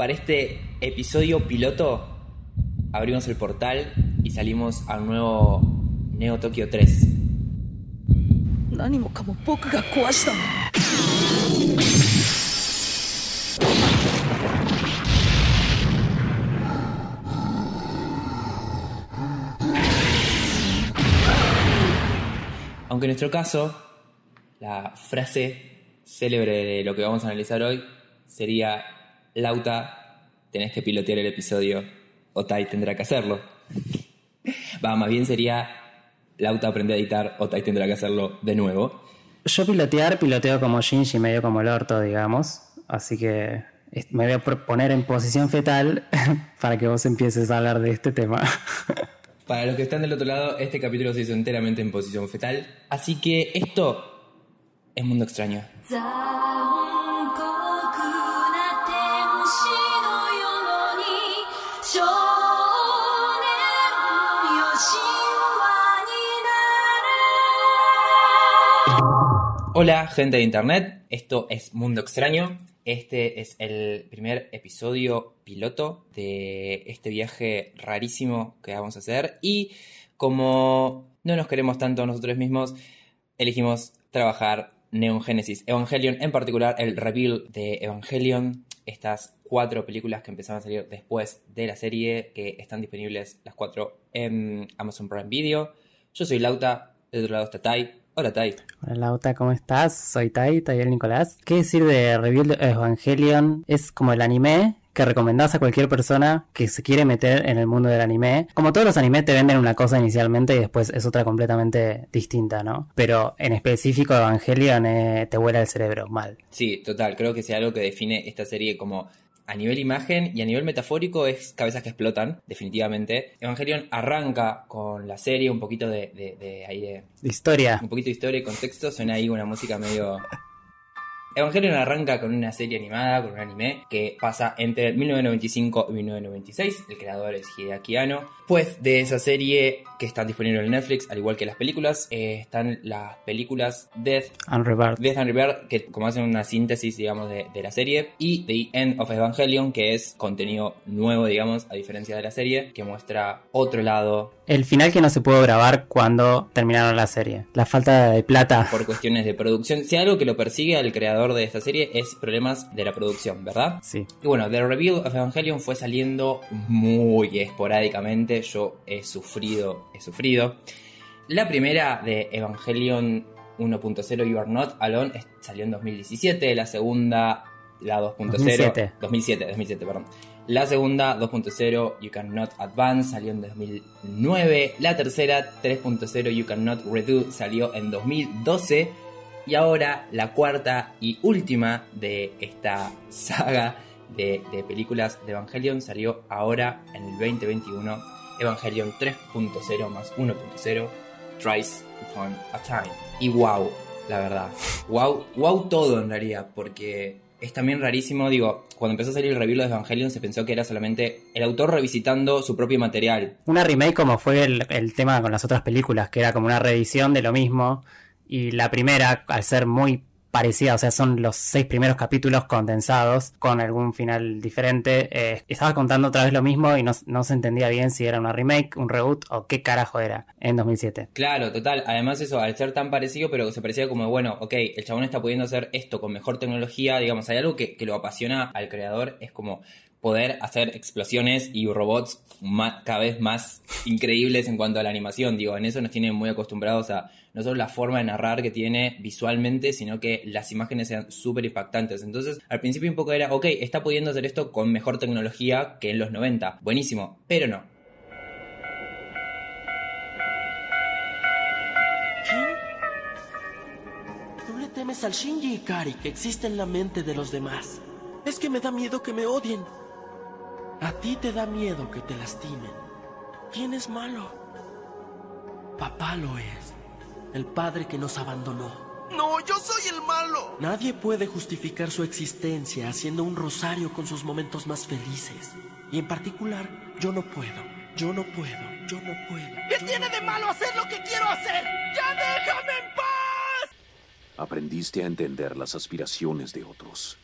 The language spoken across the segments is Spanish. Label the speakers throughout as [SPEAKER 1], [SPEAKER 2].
[SPEAKER 1] Para este episodio piloto abrimos el portal y salimos al nuevo Neo Tokio 3. Aunque en nuestro caso, la frase célebre de lo que vamos a analizar hoy sería Lauta, tenés que pilotear el episodio, Otai tendrá que hacerlo. Va, más bien sería Lauta aprende a editar, Otai tendrá que hacerlo de nuevo.
[SPEAKER 2] Yo pilotear, piloteo como Shinji, medio como el orto, digamos. Así que me voy a poner en posición fetal para que vos empieces a hablar de este tema.
[SPEAKER 1] Para los que están del otro lado, este capítulo se hizo enteramente en posición fetal. Así que esto es Mundo Extraño. Hola, gente de internet. Esto es Mundo Extraño. Este es el primer episodio piloto de este viaje rarísimo que vamos a hacer. Y como no nos queremos tanto nosotros mismos, elegimos trabajar Neon Genesis Evangelion, en particular el reveal de Evangelion, estas cuatro películas que empezaron a salir después de la serie, que están disponibles las cuatro en Amazon Prime Video. Yo soy Lauta, del otro lado está Tai. Hola Tai.
[SPEAKER 2] Hola Lauta, ¿cómo estás? Soy Tai, Tayel Nicolás. ¿Qué decir de de Evangelion? Es como el anime que recomendás a cualquier persona que se quiere meter en el mundo del anime. Como todos los animes te venden una cosa inicialmente y después es otra completamente distinta, ¿no? Pero en específico Evangelion eh, te vuela el cerebro mal.
[SPEAKER 1] Sí, total. Creo que si algo que define esta serie como a nivel imagen y a nivel metafórico es cabezas que explotan, definitivamente. Evangelion arranca con la serie, un poquito de, de, de
[SPEAKER 2] historia.
[SPEAKER 1] un poquito de historia y contexto. Suena ahí una música medio. Evangelion arranca con una serie animada, con un anime que pasa entre 1995 y 1996. El creador es Hideaki Anno. Pues de esa serie que están disponibles en Netflix, al igual que las películas, eh, están las películas Death
[SPEAKER 2] Unrevered.
[SPEAKER 1] Death and Rebirth, que como hacen una síntesis, digamos, de, de la serie, y The End of Evangelion, que es contenido nuevo, digamos, a diferencia de la serie, que muestra otro lado
[SPEAKER 2] El final que no se pudo grabar cuando terminaron la serie. La falta de plata.
[SPEAKER 1] por cuestiones de producción. Si algo que lo persigue al creador de esta serie es problemas de la producción, ¿verdad?
[SPEAKER 2] Sí.
[SPEAKER 1] Y bueno, The Reveal of Evangelion fue saliendo muy esporádicamente. Yo he sufrido, he sufrido. La primera de Evangelion 1.0 You Are Not Alone salió en 2017. La segunda, la 2.0.
[SPEAKER 2] 2007.
[SPEAKER 1] 2007, 2007, perdón. La segunda, 2.0 You Cannot Advance, salió en 2009. La tercera, 3.0 You Cannot Redo, salió en 2012. Y ahora la cuarta y última de esta saga de, de películas de Evangelion salió ahora en el 2021. Evangelion 3.0 más 1.0, Tries Upon a Time. Y wow, la verdad. Wow, wow todo en realidad, porque es también rarísimo, digo, cuando empezó a salir el review de Evangelion se pensó que era solamente el autor revisitando su propio material.
[SPEAKER 2] Una remake como fue el, el tema con las otras películas, que era como una reedición de lo mismo. Y la primera, al ser muy parecida, o sea, son los seis primeros capítulos condensados con algún final diferente. eh, estaba contando otra vez lo mismo y no, no se entendía bien si era una remake, un reboot o qué carajo era en 2007.
[SPEAKER 1] Claro, total. Además eso, al ser tan parecido, pero se parecía como, bueno, ok, el chabón está pudiendo hacer esto con mejor tecnología, digamos, hay algo que, que lo apasiona al creador, es como poder hacer explosiones y robots cada vez más increíbles en cuanto a la animación. Digo, en eso nos tienen muy acostumbrados a no solo la forma de narrar que tiene visualmente, sino que las imágenes sean súper impactantes. Entonces, al principio un poco era, ok, está pudiendo hacer esto con mejor tecnología que en los 90. Buenísimo, pero no.
[SPEAKER 3] Le temes al Shinji Ikari que existe en la mente de los demás. Es que me da miedo que me odien. A ti te da miedo que te lastimen. ¿Quién es malo? Papá lo es. El padre que nos abandonó.
[SPEAKER 4] No, yo soy el malo.
[SPEAKER 3] Nadie puede justificar su existencia haciendo un rosario con sus momentos más felices. Y en particular, yo no puedo. Yo no puedo. Yo no puedo.
[SPEAKER 4] ¿Qué tiene de malo hacer lo que quiero hacer? ¡Ya déjame en paz!
[SPEAKER 5] Aprendiste a entender las aspiraciones de otros,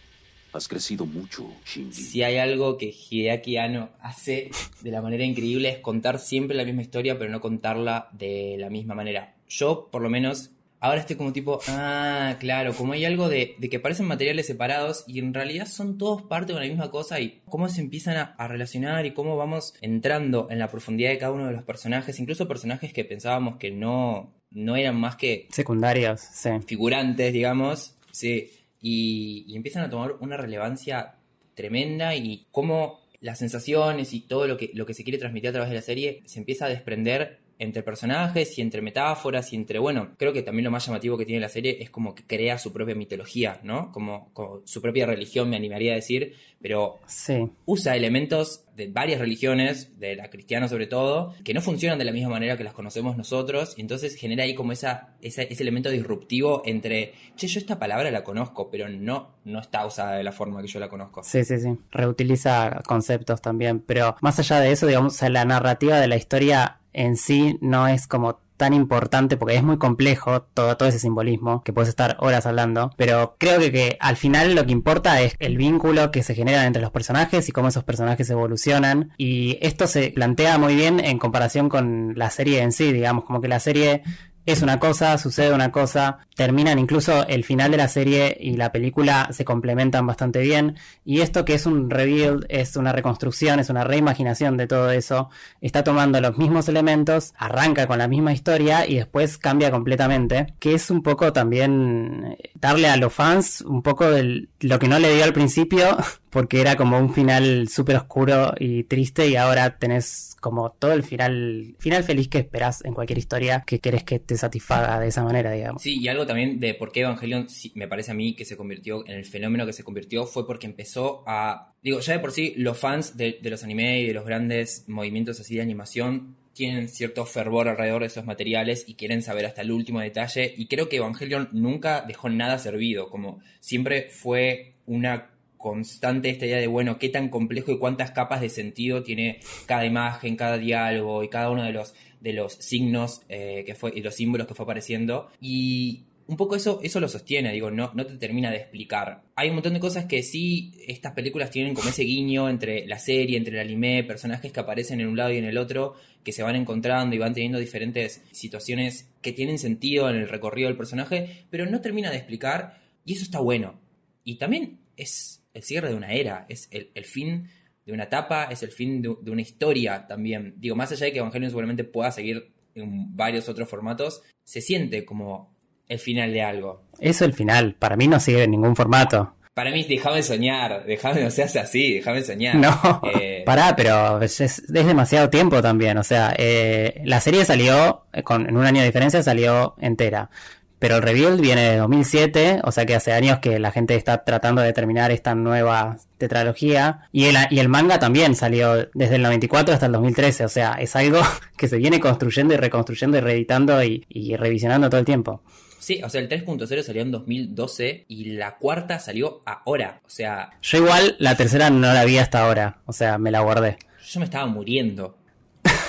[SPEAKER 5] Has crecido mucho, Shinji.
[SPEAKER 1] Si hay algo que Hideaki Anno hace de la manera increíble es contar siempre la misma historia, pero no contarla de la misma manera. Yo, por lo menos, ahora estoy como tipo, ah, claro, como hay algo de, de que parecen materiales separados y en realidad son todos parte de una misma cosa y cómo se empiezan a, a relacionar y cómo vamos entrando en la profundidad de cada uno de los personajes, incluso personajes que pensábamos que no, no eran más que
[SPEAKER 2] Secundarios, sí.
[SPEAKER 1] figurantes, digamos, sí, y, empiezan a tomar una relevancia tremenda y cómo las sensaciones y todo lo que, lo que se quiere transmitir a través de la serie se empieza a desprender entre personajes y entre metáforas y entre, bueno, creo que también lo más llamativo que tiene la serie es como que crea su propia mitología, ¿no? Como, como su propia religión, me animaría a decir, pero
[SPEAKER 2] Sí.
[SPEAKER 1] usa elementos de varias religiones, de la cristiana sobre todo, que no funcionan de la misma manera que las conocemos nosotros, y entonces genera ahí como esa, esa- ese elemento disruptivo entre, che, yo esta palabra la conozco, pero no, no está usada de la forma que yo la conozco.
[SPEAKER 2] Sí, sí, sí. Reutiliza conceptos también. Pero más allá de eso, digamos, la narrativa de la historia en sí no es como tan importante porque es muy complejo todo, todo ese simbolismo que puedes estar horas hablando. Pero creo que, que al final lo que importa es el vínculo que se genera entre los personajes y cómo esos personajes evolucionan. Y esto se plantea muy bien en comparación con la serie en sí, digamos, como que la serie es una cosa, sucede una cosa, terminan incluso el final de la serie y la película se complementan bastante bien. Y esto que es un rebuild, es una reconstrucción, es una reimaginación de todo eso, está tomando los mismos elementos, arranca con la misma historia y después cambia completamente, que es un poco también eh, darle a los fans un poco de lo que no le dio al principio, porque era como un final súper oscuro y triste y ahora tenés como todo el final, final feliz que esperás en cualquier historia que querés que te satisfaga de esa manera, digamos.
[SPEAKER 1] Sí, y algo también de por qué Evangelion me parece a mí que se convirtió en el fenómeno que se convirtió fue porque empezó a. Digo, ya de por sí, los fans de, de los anime y de los grandes movimientos así de animación tienen cierto fervor alrededor de esos materiales y quieren saber hasta el último detalle. Y creo que Evangelion nunca dejó nada servido, como siempre fue una constante esta idea de, bueno, qué tan complejo y cuántas capas de sentido tiene cada imagen, cada diálogo y cada uno de los, de los signos eh, que fue, y los símbolos que fue apareciendo. Y un poco eso, eso lo sostiene, digo, no, no te termina de explicar. Hay un montón de cosas que sí, estas películas tienen como ese guiño entre la serie, entre el anime, personajes que aparecen en un lado y en el otro, que se van encontrando y van teniendo diferentes situaciones que tienen sentido en el recorrido del personaje, pero no termina de explicar, y eso está bueno. Y también es el cierre de una era, es el, el fin de una etapa, es el fin de, de una historia también. Digo, más allá de que Evangelion seguramente pueda seguir en varios otros formatos, se siente como el final de algo.
[SPEAKER 2] Eso es el final, para mí no sigue en ningún formato.
[SPEAKER 1] Para mí, déjame soñar, déjame, no seas así, déjame soñar.
[SPEAKER 2] No,
[SPEAKER 1] Eh,
[SPEAKER 2] pará, pero es, es- es demasiado tiempo también. O sea, eh, la serie salió, eh, con, en un año de diferencia, salió entera. Pero el rebuild viene de 2007, o sea que hace años que la gente está tratando de terminar esta nueva tetralogía. Y el, y el manga también salió desde el 94 hasta el 2013, o sea, es algo que se viene construyendo y reconstruyendo y reeditando y, y revisionando todo el tiempo.
[SPEAKER 1] Sí, o sea, el 3.0 salió en 2012 y la cuarta salió ahora. O sea,
[SPEAKER 2] Yo igual la tercera no la vi hasta ahora, o sea, me la guardé.
[SPEAKER 1] yo me estaba muriendo.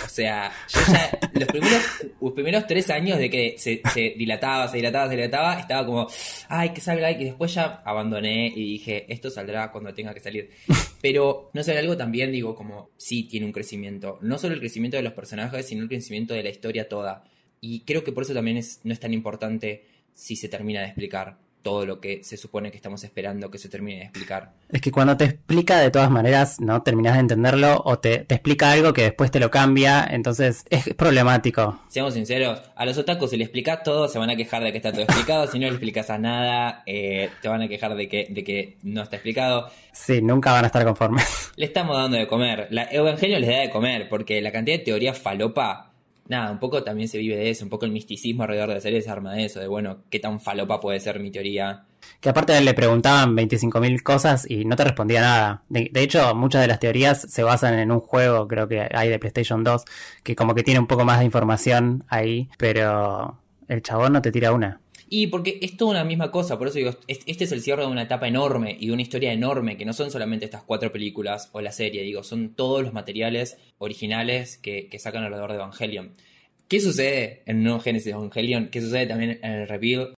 [SPEAKER 1] O sea, yo ya, los primeros, los primeros tres años de que se, dilataba, se dilataba, se dilataba, estaba como, ay, que salga, y después ya abandoné y dije, esto saldrá cuando tenga que salir. Pero, no sé, algo también digo, como, sí tiene un crecimiento. No solo el crecimiento de los personajes, sino el crecimiento de la historia toda. Y creo que por eso también es, no es tan importante si se termina de explicar todo lo que se supone que estamos esperando que se termine de explicar.
[SPEAKER 2] Es que cuando te explica de todas maneras no terminas de entenderlo o te, te explica algo que después te lo cambia, entonces es problemático.
[SPEAKER 1] Seamos sinceros, a los otakus si le explicas todo, se van a quejar de que está todo explicado. Si no le explicas a nada, eh, te van a quejar de que, de que no está explicado.
[SPEAKER 2] Sí, nunca van a estar conformes.
[SPEAKER 1] Le estamos dando de comer. La Evangelio les da de comer, porque la cantidad de teoría falopa, nada, un poco también se vive de eso, un poco el misticismo alrededor de la serie se arma de eso, de bueno, qué tan falopa puede ser mi teoría.
[SPEAKER 2] Que aparte le preguntaban 25.000 cosas y no te respondía nada. De, de hecho, muchas de las teorías se basan en un juego, creo que hay de PlayStation 2, que como que tiene un poco más de información ahí, pero el chabón no te tira una.
[SPEAKER 1] Y porque es toda una misma cosa, por eso digo, es- este es el cierre de una etapa enorme y de una historia enorme, que no son solamente estas cuatro películas o la serie, digo, son todos los materiales originales que, sacan alrededor de Evangelion. ¿Qué sucede en Nuevo Genesis Evangelion? ¿Qué sucede también en el reveal?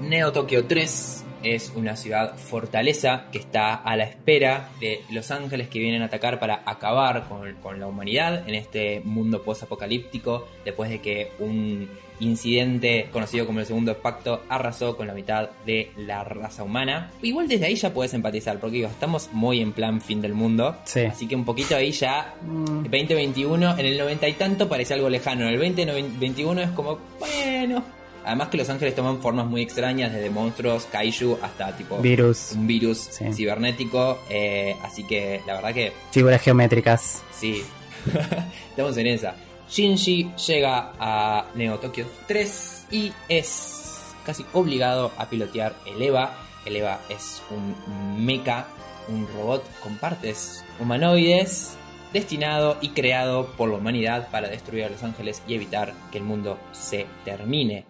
[SPEAKER 1] Neo Tokio 3 es una ciudad fortaleza que está a la espera de los ángeles que vienen a atacar para acabar con, con la humanidad en este mundo post-apocalíptico después de que un incidente conocido como el segundo pacto arrasó con la mitad de la raza humana. Igual desde ahí ya puedes empatizar, porque digo, estamos muy en plan fin del mundo.
[SPEAKER 2] Sí.
[SPEAKER 1] Así que un poquito ahí ya, 2021, en el 90 y tanto parece algo lejano, en el 2021 es como, bueno. Además que los ángeles toman formas muy extrañas, desde monstruos, kaiju, hasta tipo
[SPEAKER 2] Virus.
[SPEAKER 1] un virus
[SPEAKER 2] Sí.
[SPEAKER 1] cibernético. eh, así que la verdad que
[SPEAKER 2] Figuras geométricas.
[SPEAKER 1] Sí. Estamos en esa. Shinji llega a Neo Tokyo 3 y es casi obligado a pilotear el EVA. El EVA es un mecha, un robot con partes humanoides, destinado y creado por la humanidad para destruir a los ángeles y evitar que el mundo se termine.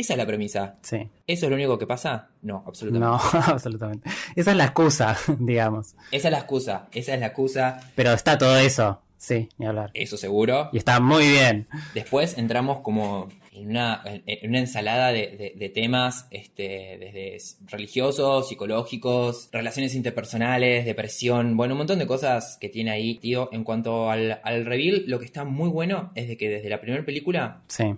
[SPEAKER 1] Esa es la premisa.
[SPEAKER 2] Sí.
[SPEAKER 1] ¿Eso es lo único que pasa? No, absolutamente.
[SPEAKER 2] No, absolutamente. Esa es la excusa, digamos.
[SPEAKER 1] Esa es la excusa. Esa es la excusa.
[SPEAKER 2] Pero está todo eso. Sí, ni hablar.
[SPEAKER 1] Eso seguro.
[SPEAKER 2] Y está muy bien.
[SPEAKER 1] Después entramos como en una, en una ensalada de, de- de temas, este, desde religiosos, psicológicos, relaciones interpersonales, depresión, bueno, un montón de cosas que tiene ahí, tío. En cuanto al, al reveal, lo que está muy bueno es de que desde la primera película
[SPEAKER 2] Sí.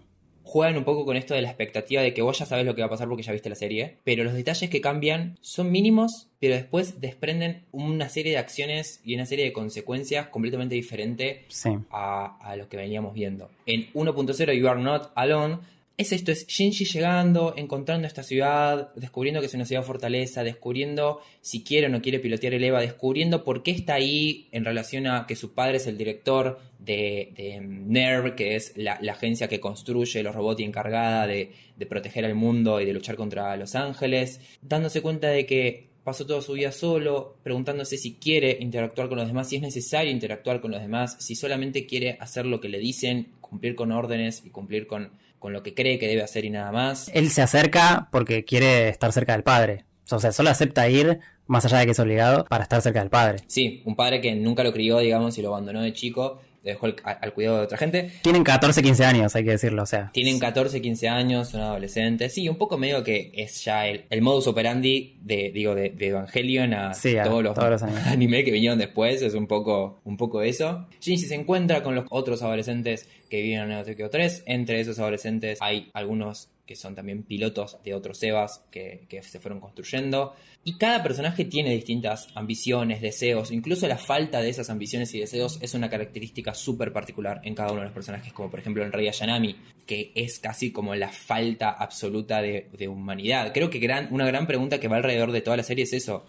[SPEAKER 1] Juegan un poco con esto de la expectativa de que vos ya sabes lo que va a pasar porque ya viste la serie, pero los detalles que cambian son mínimos, pero después desprenden una serie de acciones y una serie de consecuencias completamente diferentes
[SPEAKER 2] Sí.
[SPEAKER 1] a, a lo que veníamos viendo. En 1.0 You Are Not Alone es esto, es Shinji llegando, encontrando esta ciudad, descubriendo que es una ciudad fortaleza, descubriendo si quiere o no quiere pilotear el EVA, descubriendo por qué está ahí en relación a que su padre es el director de, NERV, que es la, la agencia que construye los robots y encargada de, de proteger al mundo y de luchar contra los ángeles, dándose cuenta de que pasó toda su vida solo, preguntándose si quiere interactuar con los demás, si es necesario interactuar con los demás, si solamente quiere hacer lo que le dicen, cumplir con órdenes y cumplir con, con lo que cree que debe hacer y nada más.
[SPEAKER 2] Él se acerca porque quiere estar cerca del padre. O sea, solo acepta ir, más allá de que es obligado, para estar cerca del padre.
[SPEAKER 1] Sí, un padre que nunca lo crió, digamos, y lo abandonó de chico, dejó al, al cuidado de otra gente.
[SPEAKER 2] Tienen 14, 15 años, hay que decirlo. O sea,
[SPEAKER 1] Tienen 14, 15 años, son adolescentes. Sí, un poco medio que es ya el, el modus operandi de, digo, de, de Evangelion a,
[SPEAKER 2] Sí, a
[SPEAKER 1] todos los,
[SPEAKER 2] todos los animes.
[SPEAKER 1] anime que vinieron después. Es un poco, un poco eso. Shinji se encuentra con los otros adolescentes que viven en Tokyo 3. Entre esos adolescentes hay algunos que son también pilotos de otros EVAs que, que se fueron construyendo. Y cada personaje tiene distintas ambiciones, deseos, incluso la falta de esas ambiciones y deseos es una característica súper particular en cada uno de los personajes, como por ejemplo en Rei Ayanami, que es casi como la falta absoluta de, de humanidad. Creo que una gran pregunta que va alrededor de toda la serie es eso.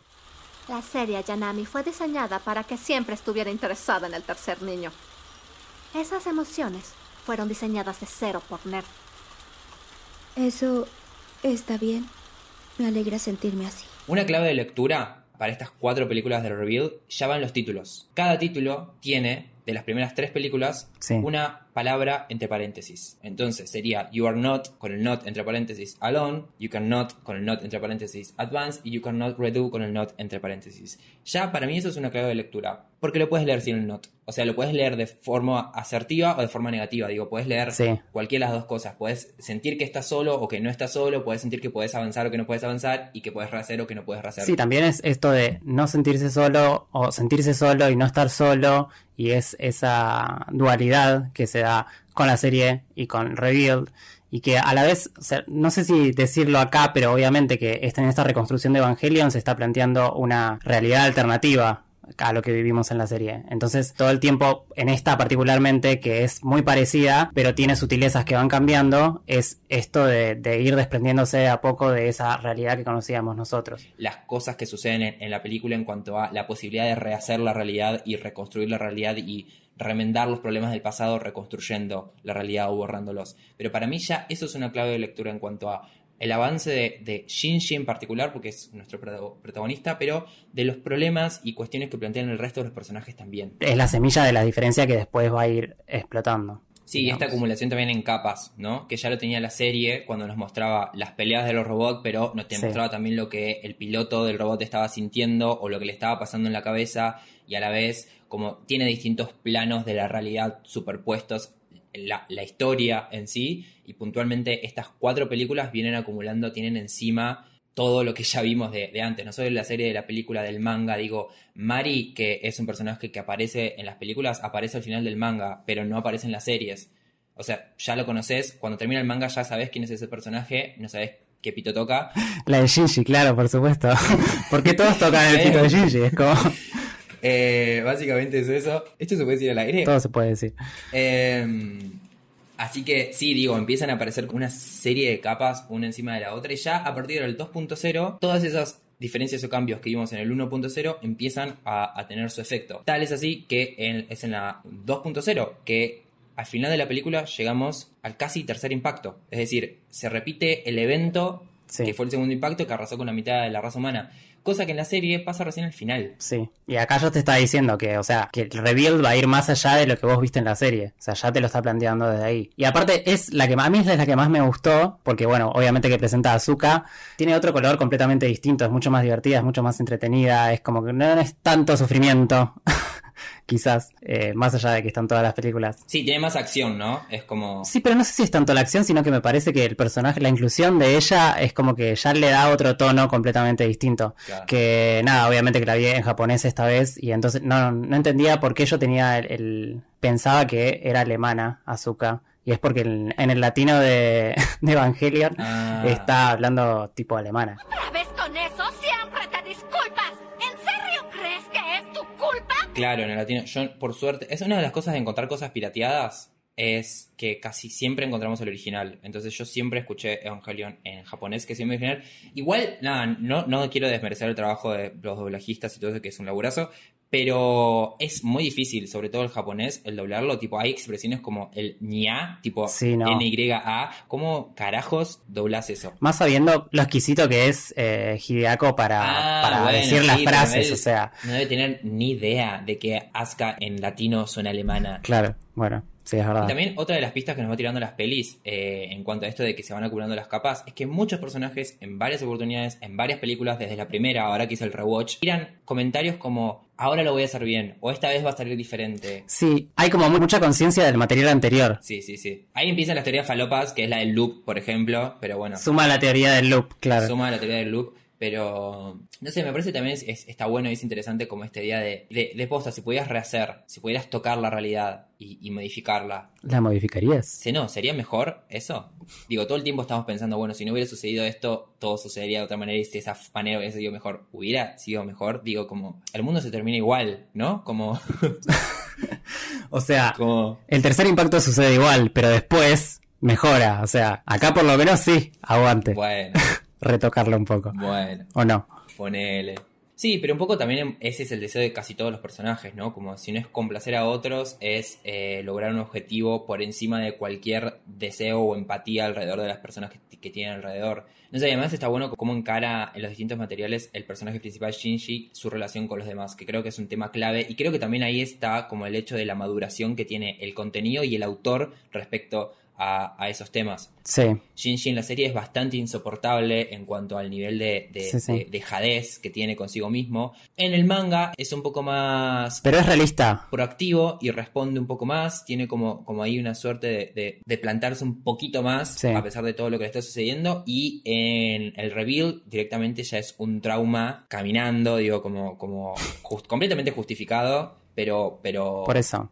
[SPEAKER 6] La serie Yanami fue diseñada para que siempre estuviera interesada en el tercer niño. Esas emociones fueron diseñadas de cero por Nerd.
[SPEAKER 7] Eso está bien. Me alegra sentirme así.
[SPEAKER 1] Una clave de lectura para estas cuatro películas de Reveal ya van los títulos. Cada título tiene, de las primeras tres películas,
[SPEAKER 2] Sí.
[SPEAKER 1] una palabra entre paréntesis. Entonces sería You are not con el not entre paréntesis alone, You cannot con el not entre paréntesis advance y You cannot redo con el not entre paréntesis. Ya para mí eso es una clave de lectura. Porque lo puedes leer sin el not. O sea, lo puedes leer de forma asertiva o de forma negativa. Digo, puedes leer
[SPEAKER 2] Sí.
[SPEAKER 1] cualquiera de las dos cosas. Puedes sentir que estás solo o que no estás solo. Puedes sentir que puedes avanzar o que no puedes avanzar. Y que puedes rehacer o que no puedes rehacer.
[SPEAKER 2] Sí, también es esto de no sentirse solo o sentirse solo y no estar solo y es esa dualidad que se con la serie y con Revealed y que a la vez, no sé si decirlo acá, pero obviamente que esta- en esta reconstrucción de Evangelion se está planteando una realidad alternativa a lo que vivimos en la serie. Entonces, todo el tiempo, en esta particularmente, que es muy parecida, pero tiene sutilezas que van cambiando, es esto de, ir desprendiéndose de a poco de esa realidad que conocíamos nosotros.
[SPEAKER 1] las cosas que suceden en, en la película en cuanto a la posibilidad de rehacer la realidad y reconstruir la realidad y remendar los problemas del pasado reconstruyendo la realidad o borrándolos. Pero para mí ya eso es una clave de lectura en cuanto a el avance de, de Shinji en particular, porque es nuestro protago- protagonista, pero de los problemas y cuestiones que plantean el resto de los personajes también.
[SPEAKER 2] es la semilla de la diferencia que después va a ir explotando.
[SPEAKER 1] Sí,
[SPEAKER 2] digamos.
[SPEAKER 1] esta acumulación también en capas, ¿no? Que ya lo tenía la serie cuando nos mostraba las peleas de los robots, pero nos te
[SPEAKER 2] Sí.
[SPEAKER 1] mostraba también lo que el piloto del robot estaba sintiendo o lo que le estaba pasando en la cabeza y a la vez como tiene distintos planos de la realidad superpuestos. la, la historia en sí, y puntualmente estas cuatro películas vienen acumulando, tienen encima todo lo que ya vimos de, de antes, no solo la serie de la película del manga, digo, Mari, que es un personaje que aparece en las películas, aparece al final del manga, pero no aparece en las series. O sea, ya lo conoces, cuando termina el manga ya sabes quién es ese personaje, no sabes qué pito toca.
[SPEAKER 2] La de Shinji, claro, por supuesto. Porque todos tocan el pito de Shinji, es como...
[SPEAKER 1] Eh, básicamente es eso. Esto se puede decir al aire.
[SPEAKER 2] Todo se puede decir.
[SPEAKER 1] Eh, así que sí, digo, empiezan a aparecer una serie de capas una encima de la otra y ya a partir del 2.0 todas esas diferencias o cambios que vimos en el 1.0 empiezan a, a tener su efecto. Tal es así que en- es en la 2.0 que al final de la película llegamos al casi tercer impacto. Es decir, se repite el evento
[SPEAKER 2] Sí.
[SPEAKER 1] que fue el segundo impacto que arrasó con la mitad de la raza humana. Cosa que en la serie pasa recién al final.
[SPEAKER 2] Sí. Y acá yo te estaba diciendo que, o sea, que el reveal va a ir más allá de lo que vos viste en la serie. O sea, ya te lo está planteando desde ahí. Y aparte es la que más- a mí es la que más me gustó, porque bueno, obviamente que presenta a Azuka, tiene otro color completamente distinto, es mucho más divertida, es mucho más entretenida, es como que no es tanto sufrimiento. Quizás, eh, más allá de que están todas las películas.
[SPEAKER 1] Sí, tiene más acción, ¿no? Es como...
[SPEAKER 2] Sí, pero no sé si es tanto la acción, sino que me parece que el personaje, la inclusión de ella es como que ya le da otro tono completamente distinto.
[SPEAKER 1] Claro.
[SPEAKER 2] Que nada, obviamente que la vi en japonés esta vez y entonces no, no entendía por qué yo tenía el, el- pensaba que era alemana Azuka. Y es porque en, en el latino de, de Evangelion
[SPEAKER 1] Ah.
[SPEAKER 2] está hablando tipo alemana.
[SPEAKER 8] ¿Otra vez con eso? Siempre te
[SPEAKER 1] Claro, en el latino. Yo, por suerte, es una de las cosas de encontrar cosas pirateadas. Es que casi siempre encontramos el original. Entonces yo siempre escuché Evangelion en japonés, que siempre original. Igual, nada, no, no quiero desmerecer el trabajo de los doblajistas y todo eso, que es un laburazo. Pero es muy difícil, sobre todo el japonés, el doblarlo. Tipo, hay expresiones como el ña, tipo
[SPEAKER 2] Sí, no.
[SPEAKER 1] NYA. ¿Cómo carajos doblas eso?
[SPEAKER 2] Más sabiendo lo exquisito que es eh, Hideako para,
[SPEAKER 1] Ah,
[SPEAKER 2] para
[SPEAKER 1] bueno,
[SPEAKER 2] decir las
[SPEAKER 1] sí,
[SPEAKER 2] frases, o sea,
[SPEAKER 1] No debe tener ni idea de que Asuka en latino suena alemana.
[SPEAKER 2] claro, bueno, sí, es verdad.
[SPEAKER 1] Y también otra de las pistas que nos va tirando las pelis eh, en cuanto a esto de que se van acumulando las capas es que muchos personajes en varias oportunidades, en varias películas, desde la primera, ahora que hice el rewatch, tiran comentarios como ahora lo voy a hacer bien o esta vez va a salir diferente.
[SPEAKER 2] Sí, hay como mu- mucha conciencia del material anterior.
[SPEAKER 1] Sí, sí, sí. Ahí empiezan las teorías falopas, que es la del loop, por ejemplo, pero bueno.
[SPEAKER 2] Suma la teoría del loop, claro.
[SPEAKER 1] suma la teoría del loop. Pero, no sé, me parece también es, es- está bueno y es interesante como esta idea de, de, de posta, si pudieras rehacer, si pudieras tocar la realidad y, y modificarla,
[SPEAKER 2] ¿La modificarías?
[SPEAKER 1] ¿se no? ¿Sería mejor eso? Digo, todo el tiempo estamos pensando, bueno, si no hubiera sucedido esto, todo sucedería de otra manera y si esa manera hubiera sido mejor, hubiera sido mejor, digo, como, el mundo se termina igual, ¿no? Como,
[SPEAKER 2] O sea,
[SPEAKER 1] como,
[SPEAKER 2] el tercer impacto sucede igual, pero después mejora. O sea, acá por lo menos sí, aguante.
[SPEAKER 1] bueno,
[SPEAKER 2] Retocarlo un poco.
[SPEAKER 1] bueno.
[SPEAKER 2] ¿O no?
[SPEAKER 1] Ponele. Sí, pero un poco también ese es el deseo de casi todos los personajes, ¿no? Como si no es complacer a otros, es eh, lograr un objetivo por encima de cualquier deseo o empatía alrededor de las personas que, que tienen alrededor. No sé, además está bueno cómo encara en los distintos materiales el personaje principal Shinji su relación con los demás, que creo que es un tema clave y creo que también ahí está como el hecho de la maduración que tiene el contenido y el autor respecto a, a esos temas.
[SPEAKER 2] Sí,
[SPEAKER 1] Shinji en la serie es bastante insoportable en cuanto al nivel de, de,
[SPEAKER 2] Sí, sí.
[SPEAKER 1] de- de jadez que tiene consigo mismo. En el manga es un poco más
[SPEAKER 2] pero es realista.
[SPEAKER 1] proactivo y responde un poco más. Tiene como, como ahí una suerte de, de- plantarse un poquito más
[SPEAKER 2] Sí.
[SPEAKER 1] a pesar de todo lo que le está sucediendo. Y en el reveal directamente ya es un trauma caminando, digo, como, como just- completamente justificado. Pero, pero
[SPEAKER 2] Por eso.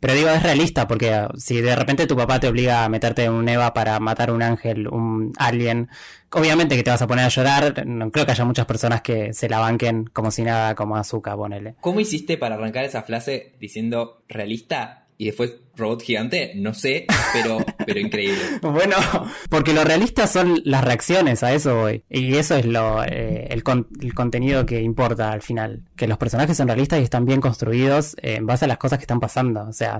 [SPEAKER 2] Pero digo, es realista, porque uh, si de repente tu papá te obliga a meterte en un EVA para matar un ángel, un alien, obviamente que te vas a poner a llorar. No creo que haya muchas personas que se la banquen como si nada, como azúcar, ponele.
[SPEAKER 1] ¿Cómo hiciste para arrancar esa frase diciendo realista y después robot gigante? No sé, pero, pero increíble.
[SPEAKER 2] Bueno, porque lo realista son las reacciones, a eso voy. Y eso es lo eh, el, con- el contenido que importa al final. Que los personajes son realistas y están bien construidos eh, en base a las cosas que están pasando. O sea,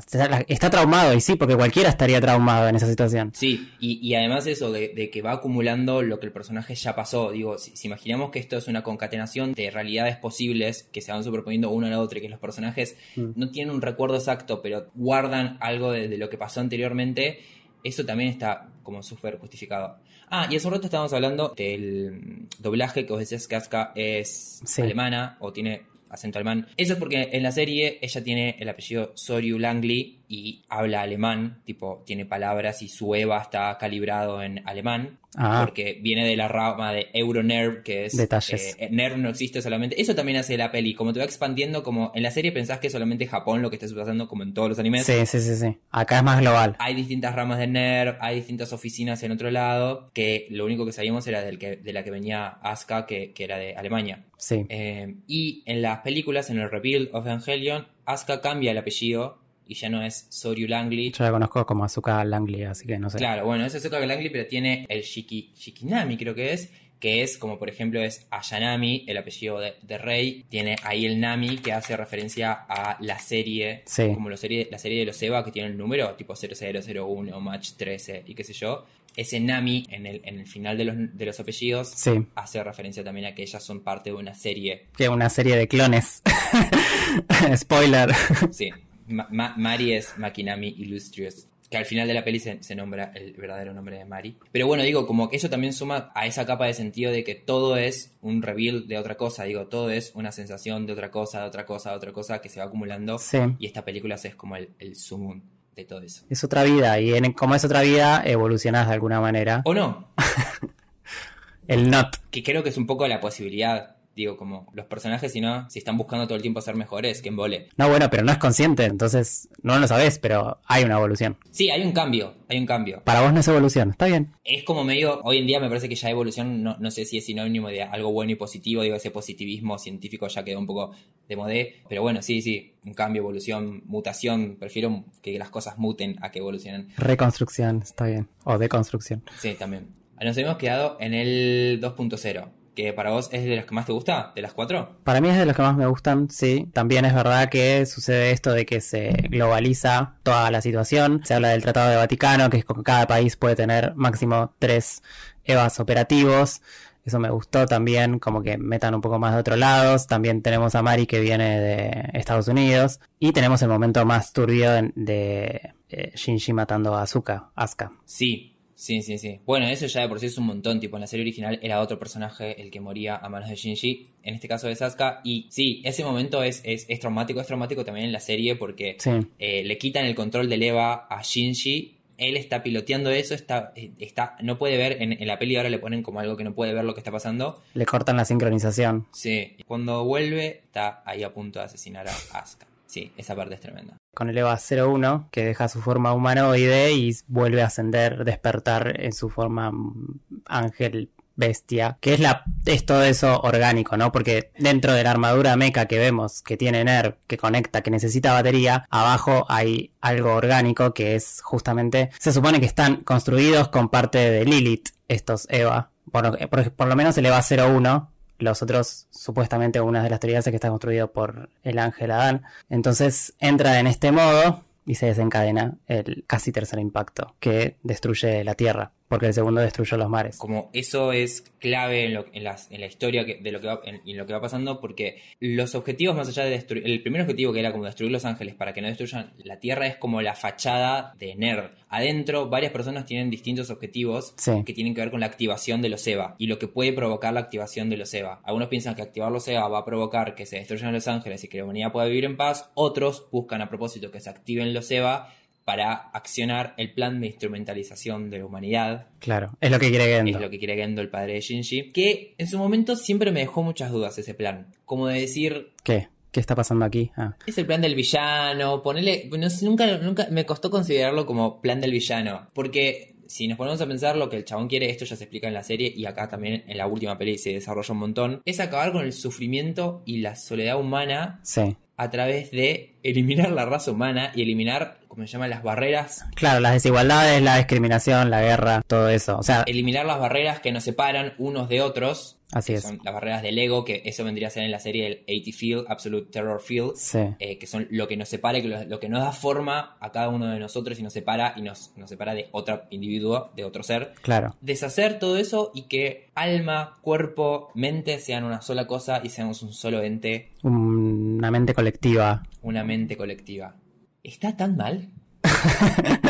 [SPEAKER 2] está, traumado, y sí, porque cualquiera estaría traumado en esa situación.
[SPEAKER 1] Sí, y, y además eso de, de que va acumulando lo que el personaje ya pasó. Digo, si, si imaginamos que esto es una concatenación de realidades posibles que se van superponiendo una a la otra y que los personajes
[SPEAKER 2] Mm.
[SPEAKER 1] no tienen un recuerdo exacto, pero guardan algo de, de lo que pasó anteriormente, eso también está como súper justificado. Ah, y hace un rato estábamos hablando del doblaje que vos decías que Asuka es
[SPEAKER 2] Sí.
[SPEAKER 1] alemana o tiene acento alemán. Eso es porque en la serie ella tiene el apellido Soryu Langley y habla alemán, tipo, tiene palabras y su EVA está calibrado en alemán.
[SPEAKER 2] Ah.
[SPEAKER 1] Porque viene de la rama de Euronerv, que es.
[SPEAKER 2] Detalles.
[SPEAKER 1] eh, Nerv no existe solamente. Eso también hace la peli. Como te va expandiendo, como en la serie pensás que es solamente Japón lo que está pasando, como en todos los animes.
[SPEAKER 2] Sí, sí, sí, sí. Acá es más global.
[SPEAKER 1] Hay distintas ramas de NERV, hay distintas oficinas en otro lado, que lo único que sabíamos era del que, de la que venía Asuka, que, que era de Alemania.
[SPEAKER 2] Sí.
[SPEAKER 1] Eh, y en las películas, en el Rebuild of Evangelion, Asuka cambia el apellido y ya no es Soryu Langley.
[SPEAKER 2] Yo la conozco como Azuka Langley, así que no sé.
[SPEAKER 1] Claro, bueno, es Asuka Langley, pero tiene el Shiki, Shikinami, creo que es, que es como por ejemplo es Ayanami, el apellido de, de Rey, tiene ahí el Nami que hace referencia a la serie,
[SPEAKER 2] Sí.
[SPEAKER 1] como la serie, la serie de los Eva que tiene el número tipo 0001, Match 13 y qué sé yo. Ese Nami en el, en el final de los, de los apellidos
[SPEAKER 2] Sí.
[SPEAKER 1] hace referencia también a que ellas son parte de una serie.
[SPEAKER 2] Que una serie de clones. Spoiler.
[SPEAKER 1] Sí, Ma- Ma- Mari es Makinami Illustrious. Que al final de la peli se, se nombra el verdadero nombre de Mari. Pero bueno, digo, como que eso también suma a esa capa de sentido de que todo es un reveal de otra cosa. Digo, todo es una sensación de otra cosa, de otra cosa, de otra cosa que se va acumulando.
[SPEAKER 2] Sí.
[SPEAKER 1] Y esta película es como el, el sumum de todo eso.
[SPEAKER 2] Es otra vida y en, como es otra vida, evolucionás de alguna manera.
[SPEAKER 1] ¿O no?
[SPEAKER 2] El not.
[SPEAKER 1] Que creo que es un poco la posibilidad. Digo, como los personajes, si no, si están buscando todo el tiempo ser mejores, que en vole.
[SPEAKER 2] No, bueno, pero no es consciente, entonces no lo sabes, pero hay una evolución.
[SPEAKER 1] Sí, hay un cambio, hay un cambio.
[SPEAKER 2] Para vos no es evolución, está bien.
[SPEAKER 1] Es como medio, hoy en día me parece que ya evolución, no, no sé si es sinónimo de algo bueno y positivo, digo, ese positivismo científico ya quedó un poco de modé, pero bueno, sí, sí, un cambio, evolución, mutación, prefiero que las cosas muten a que evolucionen.
[SPEAKER 2] Reconstrucción, está bien. O deconstrucción.
[SPEAKER 1] Sí, también. Nos habíamos quedado en el 2.0, que para vos es de las que más te gusta, de las cuatro.
[SPEAKER 2] Para mí es de los que más me gustan, sí. También es verdad que sucede esto de que se globaliza toda la situación. Se habla del Tratado de Vaticano, que es que cada país puede tener máximo tres EVAs operativos. Eso me gustó también, como que metan un poco más de otros lados. También tenemos a Mari que viene de Estados Unidos. Y tenemos el momento más turbio de, de, eh, Shinji matando a Asuka, Asuka.
[SPEAKER 1] Sí, sí, sí, sí. Bueno, eso ya de por sí es un montón, tipo en la serie original era otro personaje el que moría a manos de Shinji, en este caso de Sasuka, y sí, ese momento es, es, es traumático, es traumático también en la serie porque
[SPEAKER 2] Sí.
[SPEAKER 1] eh, le quitan el control del Eva a Shinji. Él está piloteando eso, está, eh, está, no puede ver, en, en la peli ahora le ponen como algo que no puede ver lo que está pasando.
[SPEAKER 2] Le cortan la sincronización.
[SPEAKER 1] Sí, cuando vuelve está ahí a punto de asesinar a Asuka. Sí, esa parte es tremenda.
[SPEAKER 2] Con el EVA 01, que deja su forma humanoide y vuelve a ascender, despertar en su forma mm, ángel bestia, que es la es todo eso orgánico, ¿no? Porque dentro de la armadura mecha que vemos que tiene Nerv, que conecta, que necesita batería, abajo hay algo orgánico que es justamente se supone que están construidos con parte de Lilith estos EVA. Por, por, por lo menos el EVA 01 los otros, supuestamente, una de las teorías es que está construido por el ángel Adán. Entonces entra en este modo y se desencadena el casi tercer impacto que destruye la Tierra, porque el segundo destruyó los mares.
[SPEAKER 1] Como eso es clave en, lo- en las- en la historia que- de lo que va, en, en lo que va pasando, porque los objetivos, más allá de destruir, el primer objetivo que era como destruir los ángeles para que no destruyan la Tierra, es como la fachada de Nerd. Adentro, varias personas tienen distintos objetivos
[SPEAKER 2] Sí.
[SPEAKER 1] que tienen que ver con la activación de los EVA y lo que puede provocar la activación de los EVA. Algunos piensan que activar los EVA va a provocar que se destruyan los ángeles y que la humanidad pueda vivir en paz. Otros buscan a propósito que se activen los EVA para accionar el plan de instrumentalización de la humanidad
[SPEAKER 2] Claro, es lo que quiere Gendo.
[SPEAKER 1] es lo que quiere Gendo, el padre de Shinji. Que en su momento siempre me dejó muchas dudas ese plan. Como de decir,
[SPEAKER 2] ¿Qué? ¿Qué está pasando aquí? Ah,
[SPEAKER 1] es el plan del villano, ponerle. No nunca, nunca me costó considerarlo como plan del villano. Porque si nos ponemos a pensar lo que el chabón quiere, esto ya se explica en la serie y acá también en la última peli se desarrolla un montón. Es acabar con el sufrimiento y la soledad humana
[SPEAKER 2] sí.
[SPEAKER 1] A través de eliminar la raza humana y eliminar, como se llama, las barreras
[SPEAKER 2] Claro, las desigualdades, la discriminación, la guerra, todo eso. O sea,
[SPEAKER 1] eliminar las barreras que nos separan unos de otros.
[SPEAKER 2] Así
[SPEAKER 1] que
[SPEAKER 2] es.
[SPEAKER 1] Son las barreras del ego, que eso vendría a ser en la serie el 80 Field, Absolute Terror Field.
[SPEAKER 2] sí.
[SPEAKER 1] eh, que son lo que nos separa, que lo, lo que nos da forma a cada uno de nosotros y nos separa y nos, nos separa de otro individuo, de otro ser.
[SPEAKER 2] Claro.
[SPEAKER 1] Deshacer todo eso y que alma, cuerpo, mente sean una sola cosa y seamos un solo ente,
[SPEAKER 2] Una mente colectiva.
[SPEAKER 1] una mente colectiva. ¿Está tan mal?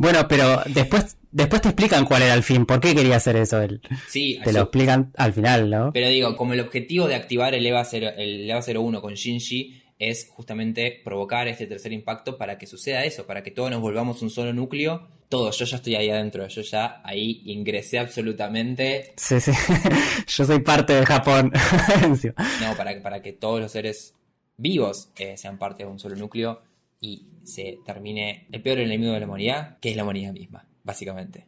[SPEAKER 2] Bueno, pero después, después te explican cuál era el fin, por qué quería hacer eso él.
[SPEAKER 1] Sí,
[SPEAKER 2] Te
[SPEAKER 1] eso-
[SPEAKER 2] lo explican al final, ¿no?
[SPEAKER 1] Pero digo, como el objetivo de activar el EVA, 0 el EVA 01 con Shinji es justamente provocar este tercer impacto para que suceda eso, para que todos nos volvamos un solo núcleo. Todos, yo ya estoy ahí adentro, yo ya ahí ingresé absolutamente.
[SPEAKER 2] Sí, sí. yo soy parte del Japón.
[SPEAKER 1] no, para, para que todos los seres vivos eh, sean parte de un solo núcleo y se termine el peor enemigo de la humanidad, que es la humanidad misma, básicamente.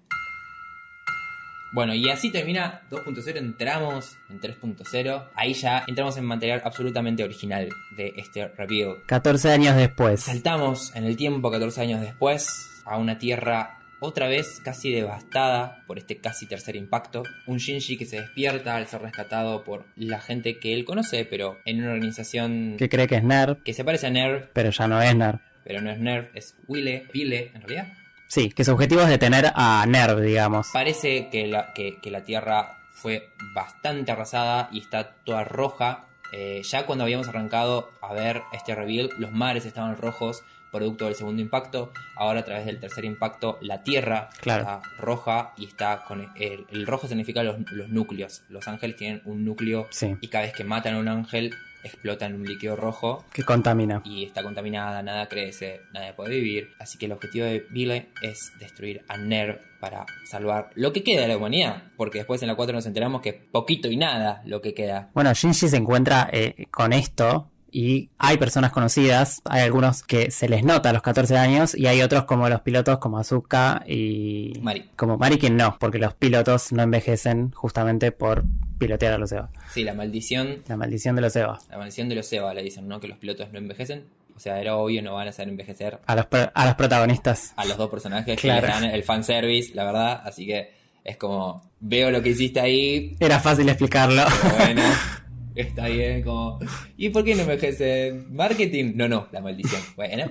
[SPEAKER 1] Bueno, y así termina 2.0, entramos en 3.0. Ahí ya entramos en material absolutamente original de este reveal.
[SPEAKER 2] 14 años después.
[SPEAKER 1] Saltamos en el tiempo, 14 años después, a una tierra otra vez casi devastada por este casi tercer impacto. Un Shinji que se despierta al ser rescatado por la gente que él conoce, pero en una organización...
[SPEAKER 2] Que cree que es NERV.
[SPEAKER 1] Que se parece a NERV.
[SPEAKER 2] Pero ya no es NERV.
[SPEAKER 1] Pero no es NERV, es Wille, Wille en realidad.
[SPEAKER 2] Sí, que su objetivo es detener a NERV, digamos.
[SPEAKER 1] Parece que la, que, la Tierra fue bastante arrasada y está toda roja. Eh, ya cuando habíamos arrancado a ver este reveal, los mares estaban rojos, producto del segundo impacto. Ahora a través del tercer impacto, la Tierra está roja y está con el, el rojo significa los, los, núcleos. Los ángeles tienen un núcleo y cada vez que matan a un ángel explota en un líquido rojo.
[SPEAKER 2] Que contamina.
[SPEAKER 1] Y está contaminada, nada crece, nadie puede vivir. Así que el objetivo de Vile es destruir a Nerv para salvar lo que queda de la humanidad. Porque después en la 4 nos enteramos que poquito y nada lo que queda.
[SPEAKER 2] Bueno, Shinji se encuentra eh, con esto y hay personas conocidas, hay algunos que se les nota a los 14 años y hay otros como los pilotos como Azuka y
[SPEAKER 1] Mari.
[SPEAKER 2] Como Mari que no, porque los pilotos no envejecen justamente por pilotear a los EVA.
[SPEAKER 1] Sí, la maldición.
[SPEAKER 2] La maldición de los EVA.
[SPEAKER 1] La maldición de los EVA le dicen, ¿no? Que los pilotos no envejecen. O sea, era obvio, no van a hacer envejecer.
[SPEAKER 2] A los, a los protagonistas.
[SPEAKER 1] A los dos personajes que le dan el fanservice, la verdad. Así que es como, veo lo que hiciste ahí.
[SPEAKER 2] Era fácil explicarlo.
[SPEAKER 1] bueno. Está bien, como. ¿Y por qué no envejece? ¿Marketing? No, no, la maldición. Bueno.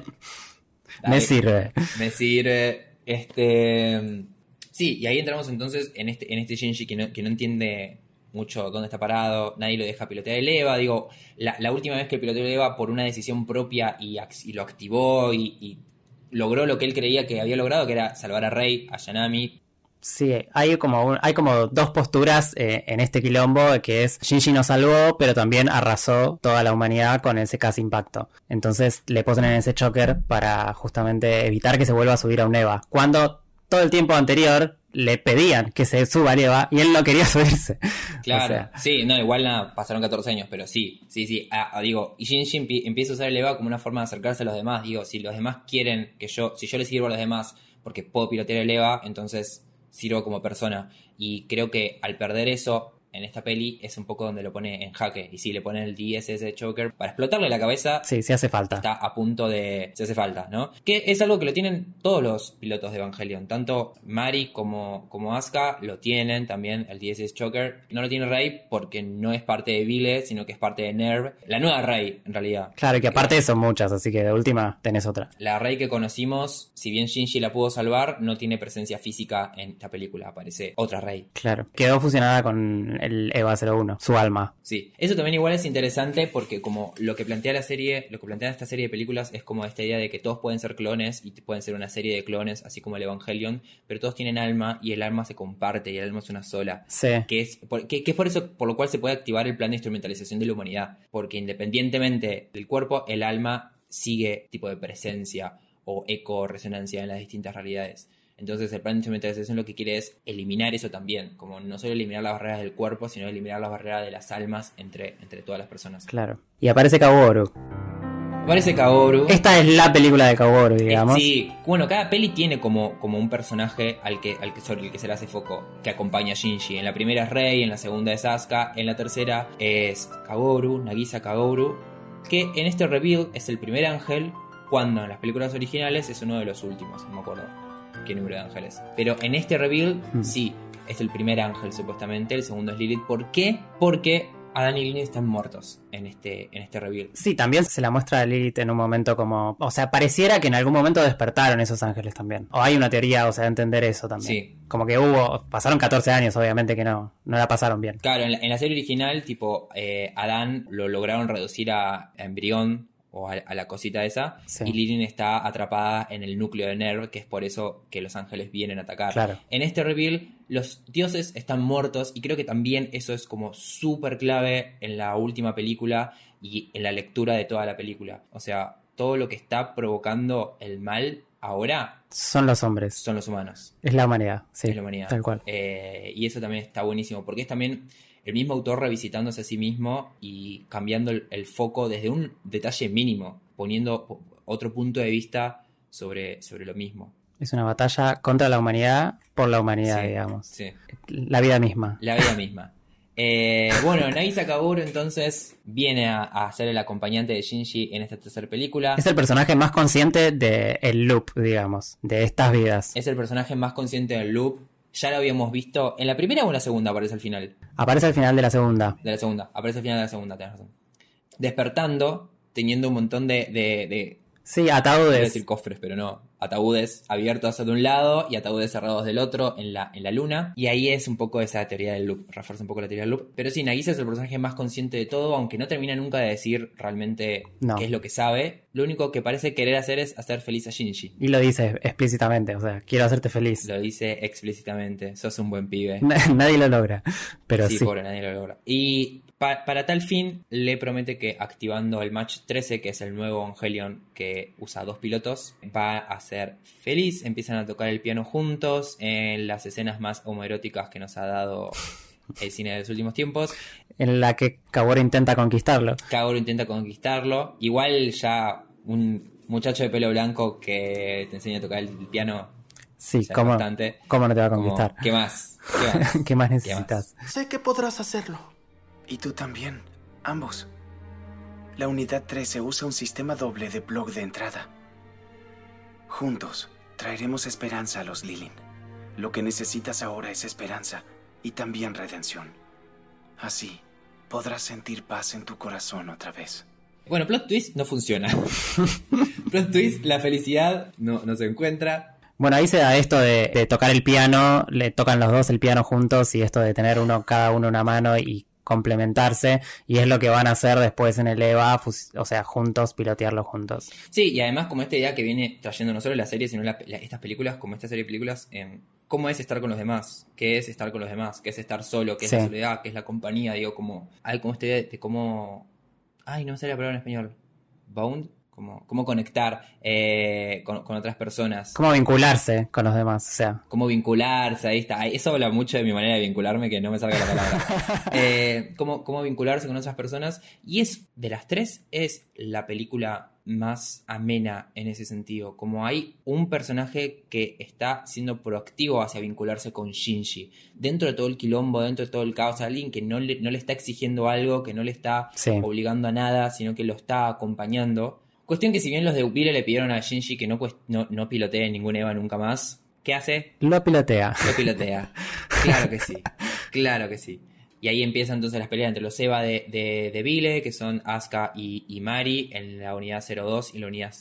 [SPEAKER 2] Me sirve.
[SPEAKER 1] Me sirve. Este. Sí, y ahí entramos entonces en este, en este Shinji que no, que no entiende mucho dónde está parado, nadie lo deja pilotear el EVA. Digo, la, última vez que piloteó el EVA por una decisión propia y, lo activó y, y, logró lo que él creía que había logrado, que era salvar a Rey, a Yanami,
[SPEAKER 2] Sí, hay como, hay como dos posturas eh, en este quilombo, que es Shinji nos salvó, pero también arrasó toda la humanidad con ese casi impacto. Entonces le ponen en ese choker para justamente evitar que se vuelva a subir a un EVA. Cuando todo el tiempo anterior le pedían que se suba al EVA y él no quería subirse.
[SPEAKER 1] Claro, sí, no, igual nada, pasaron 14 años, pero sí, sí, sí. Ah, ah, digo, y empieza a usar el EVA como una forma de acercarse a los demás. Digo, si los demás quieren que yo, si yo les sirvo a los demás porque puedo pilotear el EVA, entonces sirvo como persona. Y creo que al perder eso, en esta peli es un poco donde lo pone en jaque. Y si le ponen el DSS Choker para explotarle la cabeza.
[SPEAKER 2] Sí, sí hace falta.
[SPEAKER 1] Está a punto de. Se hace falta, ¿no? Que es algo que lo tienen todos los pilotos de Evangelion. Tanto Mari como, como Asuka lo tienen también, el DSS Choker. No lo tiene Rey porque no es parte de Vile, sino que es parte de Nerv. La nueva Rey, en realidad.
[SPEAKER 2] Claro, que aparte son muchas, así que de última tenés otra.
[SPEAKER 1] La Rey que conocimos, si bien Shinji la pudo salvar, no tiene presencia física en esta película. Aparece otra Rey.
[SPEAKER 2] Claro. Quedó fusionada con el EVA 01, su alma.
[SPEAKER 1] Sí, eso también igual es interesante porque como lo que plantea la serie, lo que plantea esta serie de películas es como esta idea de que todos pueden ser clones y pueden ser una serie de clones, así como el Evangelion, pero todos tienen alma y el alma se comparte y el alma es una sola.
[SPEAKER 2] Sí.
[SPEAKER 1] Que es, por, que, es por eso por lo cual se puede activar el plan de instrumentalización de la humanidad, porque independientemente del cuerpo, el alma sigue tipo de presencia o eco o resonancia en las distintas realidades. Entonces el plan de instrumentalización lo que quiere es eliminar eso también, como no solo eliminar las barreras del cuerpo, sino eliminar las barreras de las almas entre, entre todas las personas.
[SPEAKER 2] Claro. Y aparece Kaworu.
[SPEAKER 1] Aparece Kaworu.
[SPEAKER 2] Esta es la película de Kaworu, digamos.
[SPEAKER 1] Sí, bueno, cada peli tiene como, como un personaje al que, al que, sobre el que se le hace foco, que acompaña a Shinji. En la primera es Rei, en la segunda es Asuka, en la tercera es Kaworu, Nagisa Kaworu, que en este reveal es el primer ángel, cuando en las películas originales es uno de los últimos, no me acuerdo qué número de ángeles. Pero en este reveal, hmm. sí, es el primer ángel supuestamente, el segundo es Lilith. ¿Por qué? Porque Adán y Lilith están muertos en este, en este reveal.
[SPEAKER 2] Sí, también se la muestra a Lilith en un momento como. O sea, pareciera que en algún momento despertaron esos ángeles también. O hay una teoría, o sea, de entender eso también. Sí. Como que hubo. Pasaron 14 años, obviamente que no. No la pasaron bien.
[SPEAKER 1] Claro, en la, serie original, tipo, eh, Adán lo lograron reducir a embrión o a, a la cosita esa,
[SPEAKER 2] Sí.
[SPEAKER 1] y Lilin está atrapada en el núcleo de Nerv, que es por eso que los ángeles vienen a atacar.
[SPEAKER 2] Claro.
[SPEAKER 1] En este reveal, los dioses están muertos, y creo que también eso es como súper clave en la última película y en la lectura de toda la película. O sea, todo lo que está provocando el mal ahora
[SPEAKER 2] Son los hombres.
[SPEAKER 1] son los humanos.
[SPEAKER 2] Es la humanidad. Sí.
[SPEAKER 1] es la humanidad.
[SPEAKER 2] Tal cual.
[SPEAKER 1] Eh, y eso también está buenísimo, porque es también el mismo autor revisitándose a sí mismo y cambiando el, el foco desde un detalle mínimo, poniendo otro punto de vista sobre, sobre lo mismo.
[SPEAKER 2] Es una batalla contra la humanidad por la humanidad,
[SPEAKER 1] Sí,
[SPEAKER 2] digamos.
[SPEAKER 1] sí.
[SPEAKER 2] La vida misma.
[SPEAKER 1] La vida misma. Eh, bueno, Nagisa Kaburo entonces viene a, a ser el acompañante de Shinji en esta tercera película.
[SPEAKER 2] Es el personaje más consciente del loop, digamos, de estas vidas.
[SPEAKER 1] Es el personaje más consciente del loop. Ya lo habíamos visto. ¿En la primera o en la segunda aparece al final?
[SPEAKER 2] Aparece al final de la segunda.
[SPEAKER 1] De la segunda. Aparece al final de la segunda, tenés razón. Despertando, teniendo un montón de. de, de
[SPEAKER 2] Sí, ataúdes.
[SPEAKER 1] decir cofres, pero no. Ataúdes abiertos de un lado y ataúdes cerrados del otro en la, en la luna. Y ahí es un poco esa teoría del loop. Refuerza un poco la teoría del loop. Pero sí, Nagisa es el personaje más consciente de todo, aunque no termina nunca de decir realmente
[SPEAKER 2] No.
[SPEAKER 1] qué es lo que sabe. Lo único que parece querer hacer es hacer feliz a Shinji.
[SPEAKER 2] Y lo dice explícitamente, o sea, quiero hacerte feliz.
[SPEAKER 1] Lo dice explícitamente. Sos un buen pibe.
[SPEAKER 2] Nadie lo logra, pero
[SPEAKER 1] sí,
[SPEAKER 2] sí.
[SPEAKER 1] pobre, nadie lo logra. Y pa- para tal fin, le promete que activando el match 13, que es el nuevo Evangelion que usa dos pilotos, va a ser feliz. Empiezan a tocar el piano juntos en las escenas más homoeróticas que nos ha dado el cine de los últimos tiempos.
[SPEAKER 2] En la que Kaworu intenta conquistarlo.
[SPEAKER 1] Kaoru intenta conquistarlo. Igual ya un muchacho de pelo blanco que te enseña a tocar el piano.
[SPEAKER 2] Sí, ¿cómo,
[SPEAKER 1] bastante.
[SPEAKER 2] ¿cómo no te va a
[SPEAKER 1] Como,
[SPEAKER 2] conquistar?
[SPEAKER 1] ¿Qué más? ¿Qué más?
[SPEAKER 2] ¿Qué más
[SPEAKER 1] ¿Qué
[SPEAKER 2] necesitas?
[SPEAKER 4] Sé que podrás hacerlo.
[SPEAKER 9] Y tú también. Ambos. La unidad 13 usa un sistema doble de blog de entrada. Juntos, traeremos esperanza a los Lilin. Lo que necesitas ahora es esperanza y también redención. Así, podrás sentir paz en tu corazón otra vez.
[SPEAKER 1] Bueno, plot twist no funciona. plot twist, la felicidad no, no se encuentra.
[SPEAKER 2] Bueno, ahí se da esto de, de tocar el piano, le tocan los dos el piano juntos y esto de tener uno cada uno una mano y complementarse y es lo que van a hacer después en el EVA, o sea, juntos, pilotearlo juntos.
[SPEAKER 1] Sí, y además como esta idea que viene trayendo no solo la serie, sino la- la- estas películas, como esta serie de películas, en cómo es estar con los demás, qué es estar con los demás, qué es estar solo, qué es la soledad, qué es la compañía, digo, como, hay como esta idea de cómo, ay, no me sale la palabra en español, bound, cómo conectar eh, con, con otras personas.
[SPEAKER 2] Cómo vincularse con los demás, o sea,
[SPEAKER 1] cómo vincularse, ahí está. Eso habla mucho de mi manera de vincularme, que no me salga la palabra. Eh, cómo, cómo vincularse con otras personas. Y es, de las tres, es la película más amena en ese sentido. Como hay un personaje que está siendo proactivo hacia vincularse con Shinji. Dentro de todo el quilombo, dentro de todo el caos, alguien que no le, no le está exigiendo algo, que no le está
[SPEAKER 2] Sí.
[SPEAKER 1] obligando a nada, sino que lo está acompañando. Cuestión que si bien los de Upile le pidieron a Shinji que no, no, no pilotee ningún Eva nunca más, ¿qué hace?
[SPEAKER 2] lo pilotea.
[SPEAKER 1] Lo pilotea. Claro que sí. Claro que sí. Y ahí empiezan entonces las peleas entre los Eva de, de, de Vile, que son Asuka y, y Mari, en la unidad 02 y la unidad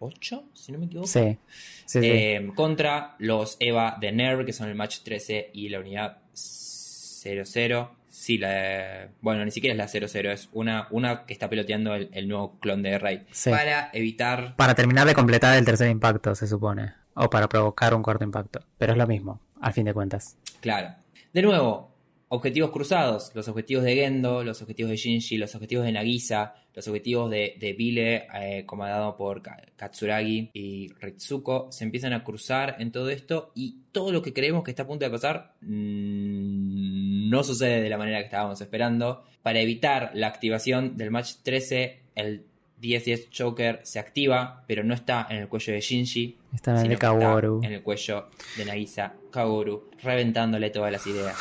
[SPEAKER 1] 08, si no me equivoco.
[SPEAKER 2] Sí, sí, sí.
[SPEAKER 1] Eh, contra los Eva de Nerv, que son el match 13 y la unidad 00. Sí, la bueno, ni siquiera es la 00, es una, una que está piloteando el, el nuevo clon de Rey.
[SPEAKER 2] Sí.
[SPEAKER 1] Para evitar
[SPEAKER 2] Para terminar de completar el tercer impacto, se supone. O para provocar un cuarto impacto. Pero es lo mismo, al fin de cuentas.
[SPEAKER 1] Claro. De nuevo, objetivos cruzados. Los objetivos de Gendo, los objetivos de Shinji, los objetivos de Nagisa, los objetivos de, de Bile, eh, comandado por Ka- Katsuragi y Ritsuko, se empiezan a cruzar en todo esto y todo lo que creemos que está a punto de pasar mm, no sucede de la manera que estábamos esperando. Para evitar la activación del match 13, el 10-10 Choker se activa, pero no está en el cuello de Shinji.
[SPEAKER 2] Está en el
[SPEAKER 1] sino está
[SPEAKER 2] Kaworu.
[SPEAKER 1] en el cuello de Nagisa Kaworu, reventándole todas las ideas.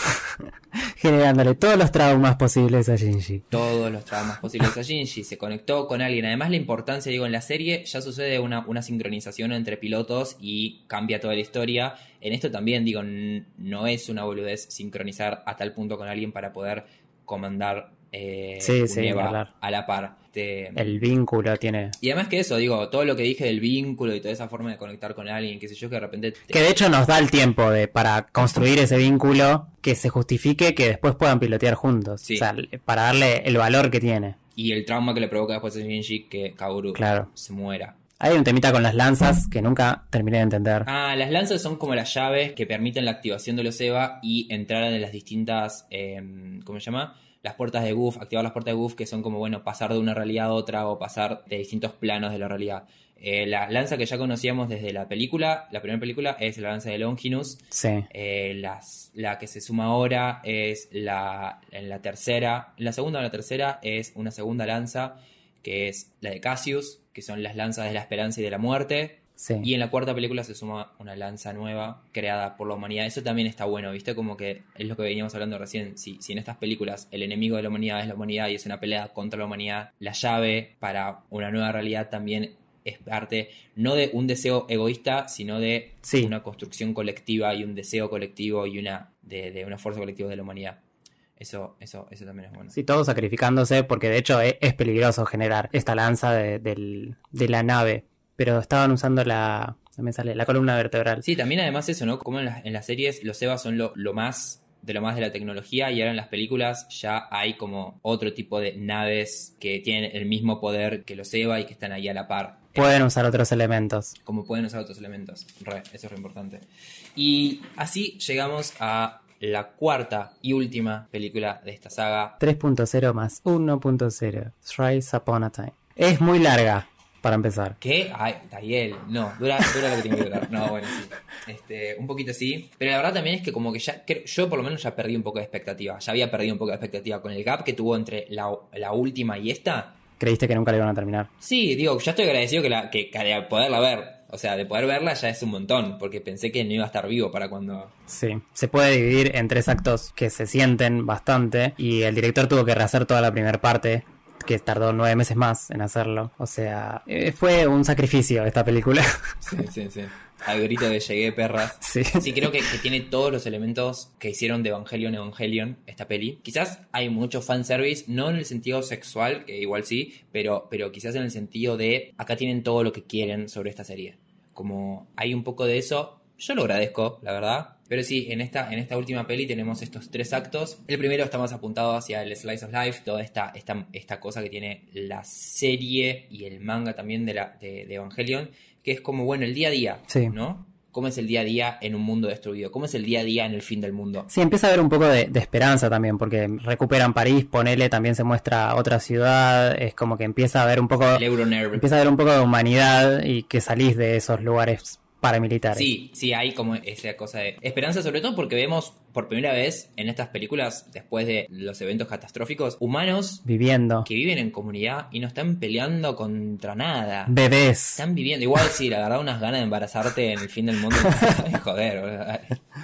[SPEAKER 2] Generándole todos los traumas posibles a Shinji.
[SPEAKER 1] Todos los traumas posibles a Shinji. Se conectó con alguien. Además, la importancia, digo, en la serie ya sucede una, una sincronización entre pilotos y cambia toda la historia. En esto también, digo, no es una boludez sincronizar a tal punto con alguien para poder comandar eh,
[SPEAKER 2] Sí, sí,
[SPEAKER 1] a la par. Este,
[SPEAKER 2] El vínculo tiene...
[SPEAKER 1] Y además que eso, digo, todo lo que dije del vínculo y toda esa forma de conectar con alguien, qué sé yo, que de repente... te-
[SPEAKER 2] Que de hecho nos da el tiempo de para construir ese vínculo que se justifique que después puedan pilotear juntos.
[SPEAKER 1] Sí.
[SPEAKER 2] O sea, para darle el valor que tiene.
[SPEAKER 1] Y el trauma que le provoca después a Shinji que Kaoru
[SPEAKER 2] Claro.
[SPEAKER 1] se muera.
[SPEAKER 2] Hay un temita con las lanzas que nunca terminé de entender.
[SPEAKER 1] Ah, las lanzas son como las llaves que permiten la activación de los EVA y entrar en las distintas, eh, ¿cómo se llama? Las puertas de Goof, activar las puertas de Goof que son como, bueno, pasar de una realidad a otra o pasar de distintos planos de la realidad. Eh, la lanza que ya conocíamos desde la película, la primera película, es la lanza de Longinus.
[SPEAKER 2] Sí.
[SPEAKER 1] Eh, las- la que se suma ahora es la, en la tercera. En la segunda o la tercera es una segunda lanza que es la de Cassius, que son las lanzas de la esperanza y de la muerte.
[SPEAKER 2] Sí.
[SPEAKER 1] Y en la cuarta película se suma una lanza nueva creada por la humanidad. Eso también está bueno, ¿viste? Como que es lo que veníamos hablando recién. Si, si en estas películas el enemigo de la humanidad es la humanidad y es una pelea contra la humanidad, la llave para una nueva realidad también es parte no de un deseo egoísta, sino de
[SPEAKER 2] Sí.
[SPEAKER 1] una construcción colectiva y un deseo colectivo y una de, de una fuerza colectiva de la humanidad. Eso, eso, eso también es bueno.
[SPEAKER 2] Sí, todos sacrificándose, porque de hecho es, peligroso generar esta lanza de, del- de la nave. Pero estaban usando la. me sale, la columna vertebral.
[SPEAKER 1] Sí, también además eso, ¿no? Como en, las- en las series los EVA son lo, lo más de lo más de la tecnología y ahora en las películas ya hay como otro tipo de naves que tienen el mismo poder que los EVA y que están ahí a la par.
[SPEAKER 2] Pueden usar otros elementos.
[SPEAKER 1] Como pueden usar otros elementos. Re, eso es re importante. Y así llegamos a la cuarta y última película de esta saga.
[SPEAKER 2] 3.0 más 1.0. Thrice Upon a Time. Es muy larga, para empezar.
[SPEAKER 1] ¿Qué? Ay, Tayel. No, dura, dura lo que tiene que durar. No, bueno, sí. Este, un poquito sí. Pero la verdad también es que como que ya, creo- yo por lo menos ya perdí un poco de expectativa. Ya había perdido un poco de expectativa con el gap que tuvo entre la, la última y esta.
[SPEAKER 2] Creíste que nunca la iban a terminar.
[SPEAKER 1] Sí, digo, ya estoy agradecido que, la, que, que de poderla ver. O sea, de poder verla ya es un montón. Porque pensé que no iba a estar vivo para cuando...
[SPEAKER 2] Sí. Se puede dividir en tres actos que se sienten bastante. Y el director tuvo que rehacer toda la primera parte. Que tardó nueve meses más en hacerlo. O sea, eh, fue un sacrificio esta película.
[SPEAKER 1] Sí, sí, sí. Al grito de llegué, perras.
[SPEAKER 2] Sí.
[SPEAKER 1] Sí, creo que, que tiene todos los elementos que hicieron de Evangelion Evangelion esta peli. Quizás hay mucho fanservice, no en el sentido sexual, que igual sí, pero, pero quizás en el sentido de acá tienen todo lo que quieren sobre esta serie. Como hay un poco de eso, yo lo agradezco, la verdad. Pero sí, en esta, en esta última peli tenemos estos tres actos. El primero está más apuntado hacia el Slice of Life, toda esta, esta, esta cosa que tiene la serie y el manga también de, la, de, de Evangelion, que es como, bueno, el día a día,
[SPEAKER 2] Sí.
[SPEAKER 1] ¿no? ¿Cómo es el día a día en un mundo destruido? ¿Cómo es el día a día en el fin del mundo?
[SPEAKER 2] Sí, empieza a haber un poco de, de esperanza también, porque recuperan París, ponele, también se muestra otra ciudad, es como que empieza a haber un poco,
[SPEAKER 1] El Euronerve.
[SPEAKER 2] empieza a haber un poco de humanidad y que salís de esos lugares paramilitares.
[SPEAKER 1] Sí, sí, hay como esa cosa de esperanza, sobre todo porque vemos por primera vez en estas películas, después de los eventos catastróficos, humanos
[SPEAKER 2] Viviendo.
[SPEAKER 1] que viven en comunidad y no están peleando contra nada.
[SPEAKER 2] Bebés.
[SPEAKER 1] Están viviendo. Igual sí, la verdad, unas ganas de embarazarte en el fin del mundo. Joder, boludo.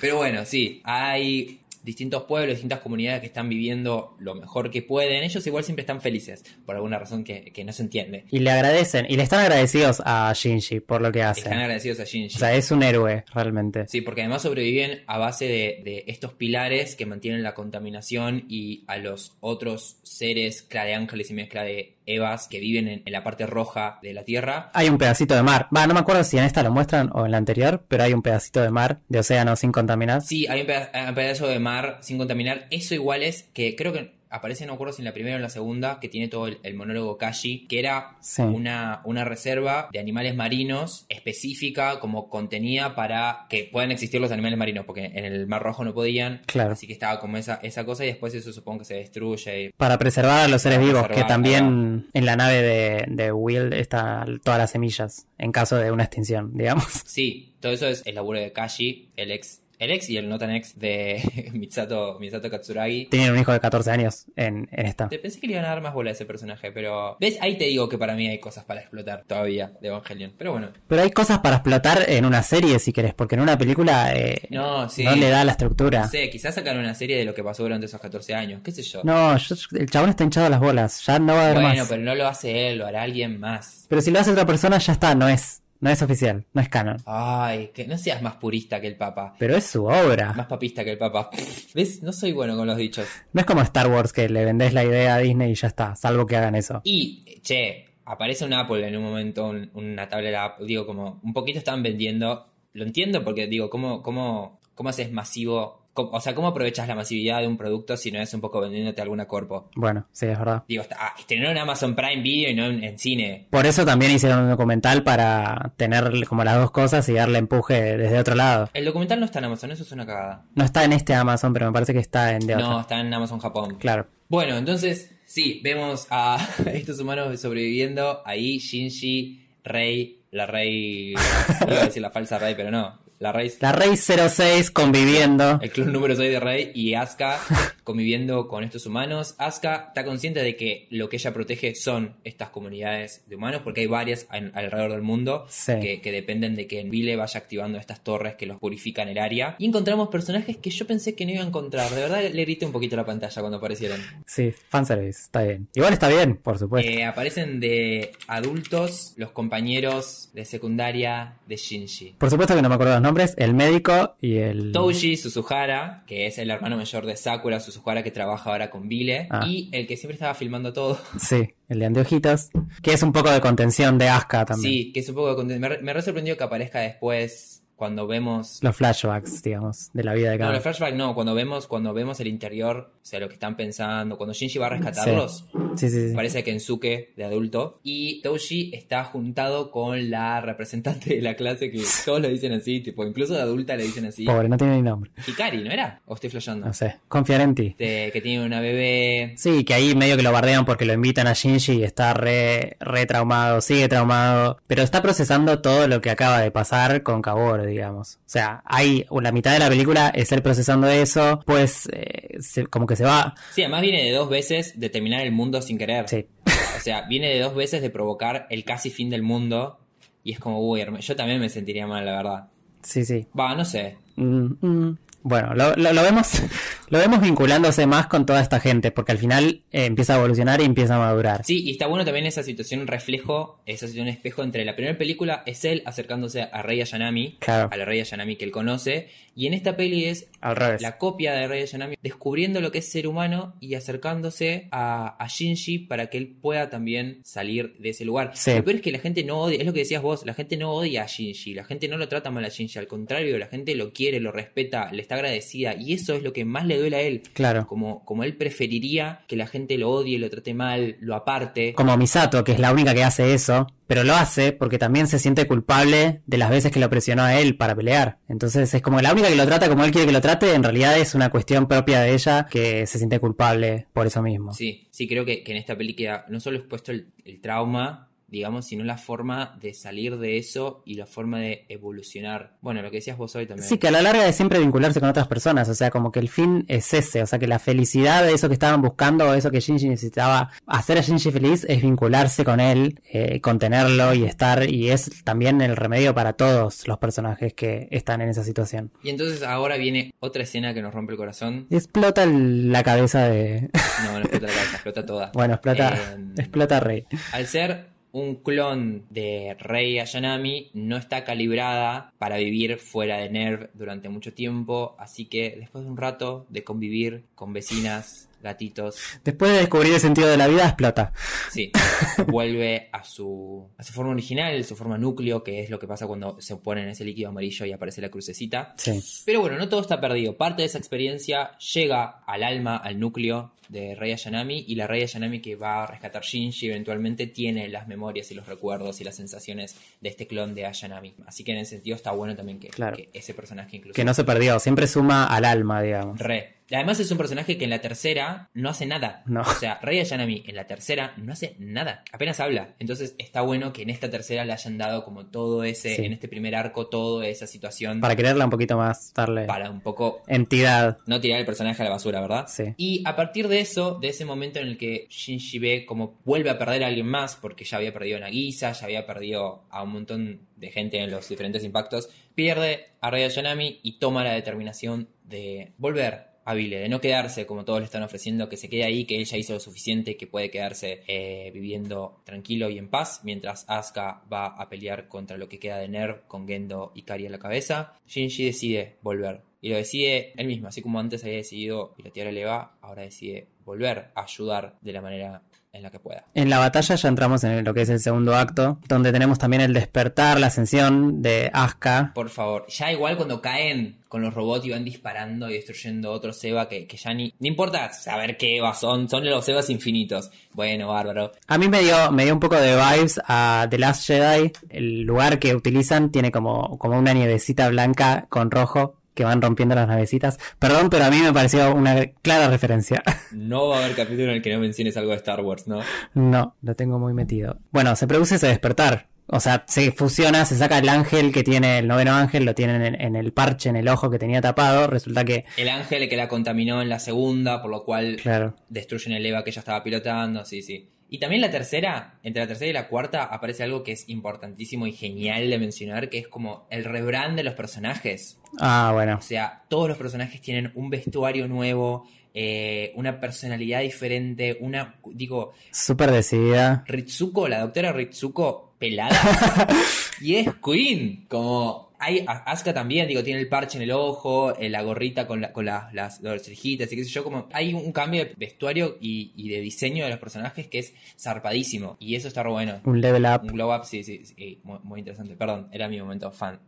[SPEAKER 1] Pero bueno, sí, hay distintos pueblos, distintas comunidades que están viviendo lo mejor que pueden. Ellos igual siempre están felices, por alguna razón que, que no se entiende.
[SPEAKER 2] Y le agradecen, y le están agradecidos a Shinji por lo que hace.
[SPEAKER 1] Están agradecidos a Shinji.
[SPEAKER 2] O sea, es un héroe, realmente.
[SPEAKER 1] Sí, porque además sobreviven a base de, de estos pilares que mantienen la contaminación y a los otros seres, cla de ángeles y mezcla de evas que viven en, en la parte roja de la Tierra.
[SPEAKER 2] Hay un pedacito de mar. Va, no me acuerdo si en esta lo muestran o en la anterior, pero hay un pedacito de mar, de océano sin contaminar.
[SPEAKER 1] Sí, hay un peda- un pedazo de mar sin contaminar. Eso igual es que creo que aparece, no acuerdo si en la primera o en la segunda, que tiene todo el, el monólogo Kashi, que era
[SPEAKER 2] Sí.
[SPEAKER 1] una, una reserva de animales marinos específica, como contenida para que puedan existir los animales marinos, porque en el Mar Rojo no podían.
[SPEAKER 2] Claro.
[SPEAKER 1] Así que estaba como esa, esa cosa y después eso supongo que se destruye. y-
[SPEAKER 2] Para preservar a los seres vivos, que también en la nave de, de Will están todas las semillas, en caso de una extinción, digamos.
[SPEAKER 1] Sí, todo eso es el laburo de Kashi, el ex, el ex y el no tan ex de Mitsato, Mitsato Katsuragi.
[SPEAKER 2] Tienen un hijo de 14 años en, en esta.
[SPEAKER 1] Te pensé que le iban a dar más bola a ese personaje, pero. ¿Ves? Ahí te digo que para mí hay cosas para explotar todavía de Evangelion. Pero bueno.
[SPEAKER 2] Pero hay cosas para explotar en una serie, si querés, porque en una película eh,
[SPEAKER 1] No, sí.
[SPEAKER 2] no le da la estructura.
[SPEAKER 1] No sé, quizás sacar una serie de lo que pasó durante esos 14 años. ¿Qué sé yo?
[SPEAKER 2] No, yo- el chabón está hinchado a las bolas, ya no va a haber
[SPEAKER 1] bueno,
[SPEAKER 2] más.
[SPEAKER 1] pero no lo hace él, lo hará alguien más.
[SPEAKER 2] Pero si lo hace otra persona, ya está, no es, no es oficial, no es canon.
[SPEAKER 1] Ay, que no seas más purista que el Papa.
[SPEAKER 2] Pero es su obra.
[SPEAKER 1] Más papista que el Papa. ¿Ves? No soy bueno con los dichos.
[SPEAKER 2] No es como Star Wars que le vendés la idea a Disney y ya está, salvo que hagan eso.
[SPEAKER 1] Y, che, aparece un Apple en un momento, un- una tablet, digo, como un poquito están vendiendo. Lo entiendo porque, digo, ¿cómo, cómo, cómo haces masivo o sea, ¿cómo aprovechas la masividad de un producto si no es un poco vendiéndote alguna cuerpo?
[SPEAKER 2] Bueno, sí, es verdad.
[SPEAKER 1] Digo, ah, estrenó en Amazon Prime Video y no en, en cine.
[SPEAKER 2] Por eso también hicieron un documental para tener como las dos cosas y darle empuje desde otro lado.
[SPEAKER 1] El documental no está en Amazon, eso es una cagada.
[SPEAKER 2] No está en este Amazon, pero me parece que está en de
[SPEAKER 1] No, está en Amazon Japón.
[SPEAKER 2] Claro.
[SPEAKER 1] Bueno, entonces, sí, vemos a estos humanos sobreviviendo. Ahí Shinji, Rey, la Rey. Iba a decir la falsa Rey, pero no. La Rey.
[SPEAKER 2] La Rey 06 conviviendo.
[SPEAKER 1] El clon número 6 de Rey y Asuka conviviendo con estos humanos. Asuka está consciente de que lo que ella protege son estas comunidades de humanos, porque hay varias en- alrededor del mundo
[SPEAKER 2] Sí.
[SPEAKER 1] que, que dependen de que Vile vaya activando estas torres que los purifican el área. Y encontramos personajes que yo pensé que no iba a encontrar. De verdad le grité un poquito la pantalla cuando aparecieron.
[SPEAKER 2] Sí, fanservice, está bien. Igual está bien, por supuesto.
[SPEAKER 1] Eh, aparecen de adultos los compañeros de secundaria de Shinji.
[SPEAKER 2] Por supuesto que no me acuerdo los nombres. El médico y el...
[SPEAKER 1] Touji Suzuhara, que es el hermano mayor de Sakura Suzuhara que trabaja ahora con Vile,
[SPEAKER 2] Ah.
[SPEAKER 1] y el que siempre estaba filmando todo.
[SPEAKER 2] Sí, el de anteojitos. Que es un poco de contención de Asuka también.
[SPEAKER 1] Sí, que es un poco... de conten- Me, me re sorprendió que aparezca después cuando vemos...
[SPEAKER 2] Los flashbacks, digamos, de la vida de cada
[SPEAKER 1] No, los flashbacks no, cuando vemos, cuando vemos el interior, o sea, lo que están pensando, cuando Shinji va a rescatarlos,
[SPEAKER 2] Sí, sí, sí.
[SPEAKER 1] parece Kensuke de adulto, y Touji está juntado con la representante de la clase que todos lo dicen así, tipo, incluso de adulta le dicen así.
[SPEAKER 2] Pobre, no tiene ni nombre.
[SPEAKER 1] Hikari, ¿no era? ¿O estoy flasheando?
[SPEAKER 2] No sé, confiar en ti.
[SPEAKER 1] Este, que tiene una bebé.
[SPEAKER 2] Sí, que ahí medio que lo bardean porque lo invitan a Shinji y está re, re traumado, sigue traumado, pero está procesando todo lo que acaba de pasar con Kaworu, digamos. O sea, hay la mitad de la película es él procesando eso, pues eh, se- como que se va.
[SPEAKER 1] Sí, además viene de dos veces de terminar el mundo sin querer.
[SPEAKER 2] Sí.
[SPEAKER 1] O sea, viene de dos veces de provocar el casi fin del mundo. Y es como, uy, yo también me sentiría mal, la verdad.
[SPEAKER 2] Sí, sí.
[SPEAKER 1] Va, no sé.
[SPEAKER 2] Mm, mm. Bueno, lo, lo- lo vemos lo vemos vinculándose más con toda esta gente, porque al final eh, empieza a evolucionar y empieza a madurar.
[SPEAKER 1] Sí, y está bueno también esa situación reflejo, esa situación espejo entre la primera película es él acercándose a Rey Ayanami,
[SPEAKER 2] Claro.
[SPEAKER 1] a la Rey Ayanami que él conoce, y en esta peli es
[SPEAKER 2] Al revés.
[SPEAKER 1] la copia de Rey Ayanami descubriendo lo que es ser humano y acercándose a, a Shinji para que él pueda también salir de ese lugar.
[SPEAKER 2] Sí.
[SPEAKER 1] Lo peor es que la gente no odia, es lo que decías vos, la gente no odia a Shinji, la gente no lo trata mal a Shinji, al contrario, la gente lo quiere, lo respeta, le está agradecida, y eso es lo que más le duele a él.
[SPEAKER 2] Claro.
[SPEAKER 1] Como, como él preferiría que la gente lo odie, lo trate mal, lo aparte.
[SPEAKER 2] Como Misato, que es la única que hace eso, pero lo hace porque también se siente culpable de las veces que lo presionó a él para pelear. Entonces es como la única que lo trata como él quiere que lo trate, en realidad es una cuestión propia de ella que se siente culpable por eso mismo.
[SPEAKER 1] Sí, sí, creo que, que en esta película no solo es puesto el, el trauma, digamos, sino la forma de salir de eso y la forma de evolucionar. Bueno, lo que decías vos hoy también.
[SPEAKER 2] Sí, que a la larga es siempre vincularse con otras personas, o sea, como que el fin es ese, o sea, que la felicidad de eso que estaban buscando, o eso que Shinji necesitaba hacer a Shinji feliz, es vincularse con él, eh, contenerlo y estar, y es también el remedio para todos los personajes que están en esa situación.
[SPEAKER 1] Y entonces ahora viene otra escena que nos rompe el corazón.
[SPEAKER 2] Y explota la cabeza de...
[SPEAKER 1] No, no explota la cabeza, explota toda.
[SPEAKER 2] bueno, explota,
[SPEAKER 1] Eh,
[SPEAKER 2] explota Rey.
[SPEAKER 1] Al ser un clon de Rei Ayanami, no está calibrada para vivir fuera de Nerv durante mucho tiempo, así que después de un rato de convivir con vecinas, gatitos,
[SPEAKER 2] Después de descubrir el sentido de la vida, explota.
[SPEAKER 1] sí, vuelve a su, a su forma original, su forma núcleo, que es lo que pasa cuando se ponen ese líquido amarillo y aparece la crucecita.
[SPEAKER 2] Sí.
[SPEAKER 1] Pero bueno, no todo está perdido. Parte de esa experiencia llega al alma, al núcleo de Rey Ayanami y la Rey Ayanami que va a rescatar Shinji eventualmente tiene las memorias y los recuerdos y las sensaciones de este clon de Ayanami. Así que en ese sentido está bueno también que,
[SPEAKER 2] Claro.
[SPEAKER 1] que ese personaje incluso...
[SPEAKER 2] Que no se perdió, siempre suma al alma, digamos.
[SPEAKER 1] Re. Además es un personaje que en la tercera no hace nada.
[SPEAKER 2] No.
[SPEAKER 1] O sea, Rey Ayanami en la tercera no hace nada. Apenas habla. Entonces está bueno que en esta tercera le hayan dado como todo ese,
[SPEAKER 2] Sí.
[SPEAKER 1] en este primer arco, toda esa situación
[SPEAKER 2] Para quererla un poquito más, darle
[SPEAKER 1] para un poco
[SPEAKER 2] entidad.
[SPEAKER 1] no tirar el personaje a la basura, ¿verdad?
[SPEAKER 2] Sí.
[SPEAKER 1] Y a partir de eso, de ese momento en el que Shinji ve como vuelve a perder a alguien más, porque ya había perdido a Nagisa, ya había perdido a un montón de gente en los diferentes impactos, pierde a Rei Ayanami y toma la determinación de volver a de no quedarse como todos le están ofreciendo, que se quede ahí, que él ya hizo lo suficiente, que puede quedarse eh, viviendo tranquilo y en paz, mientras Asuka va a pelear contra lo que queda de Nerv con Gendo y Kari a la cabeza. Shinji decide volver. Y lo decide él mismo, así como antes había decidido pilotear el EVA, ahora decide volver a ayudar de la manera en la que pueda.
[SPEAKER 2] En la batalla ya entramos en lo que es el segundo acto, donde tenemos también el despertar, la ascensión de Asuka.
[SPEAKER 1] Por favor, ya igual cuando caen con los robots y van disparando y destruyendo otros Eva que, que ya ni... No importa saber qué Eva son, son los Evas infinitos. Bueno, bárbaro.
[SPEAKER 2] A mí me dio, me dio un poco de vibes a The Last Jedi. El lugar que utilizan tiene como, como una nievecita blanca con rojo que van rompiendo las navecitas. Perdón, pero a mí me pareció una clara referencia.
[SPEAKER 1] No va a haber capítulo en el que no menciones algo de Star Wars, ¿no?
[SPEAKER 2] No, lo tengo muy metido. Bueno, se produce ese despertar. O sea, se fusiona, se saca el ángel que tiene, el noveno ángel, lo tienen en, en, el parche, en el ojo que tenía tapado. Resulta que.
[SPEAKER 1] El ángel que la contaminó en la segunda, por lo cual
[SPEAKER 2] claro.
[SPEAKER 1] destruyen el EVA que ella estaba pilotando, sí, sí. Y también la tercera, entre la tercera y la cuarta, aparece algo que es importantísimo y genial de mencionar, que es como el rebrand de los personajes.
[SPEAKER 2] Ah, bueno.
[SPEAKER 1] O sea, todos los personajes tienen un vestuario nuevo, eh, una personalidad diferente, una, digo...
[SPEAKER 2] Súper decidida.
[SPEAKER 1] Ritsuko, la doctora Ritsuko, pelada. y es Queen, como... Hay, Asuka también, digo, tiene el parche en el ojo, eh, la gorrita con, la, con la, las, las cejitas y qué sé yo, como hay un cambio de vestuario y, y, de diseño de los personajes que es zarpadísimo. Y eso está bueno.
[SPEAKER 2] Un level up.
[SPEAKER 1] Un glow up, sí, sí, sí muy, muy interesante. Perdón, era mi momento fan.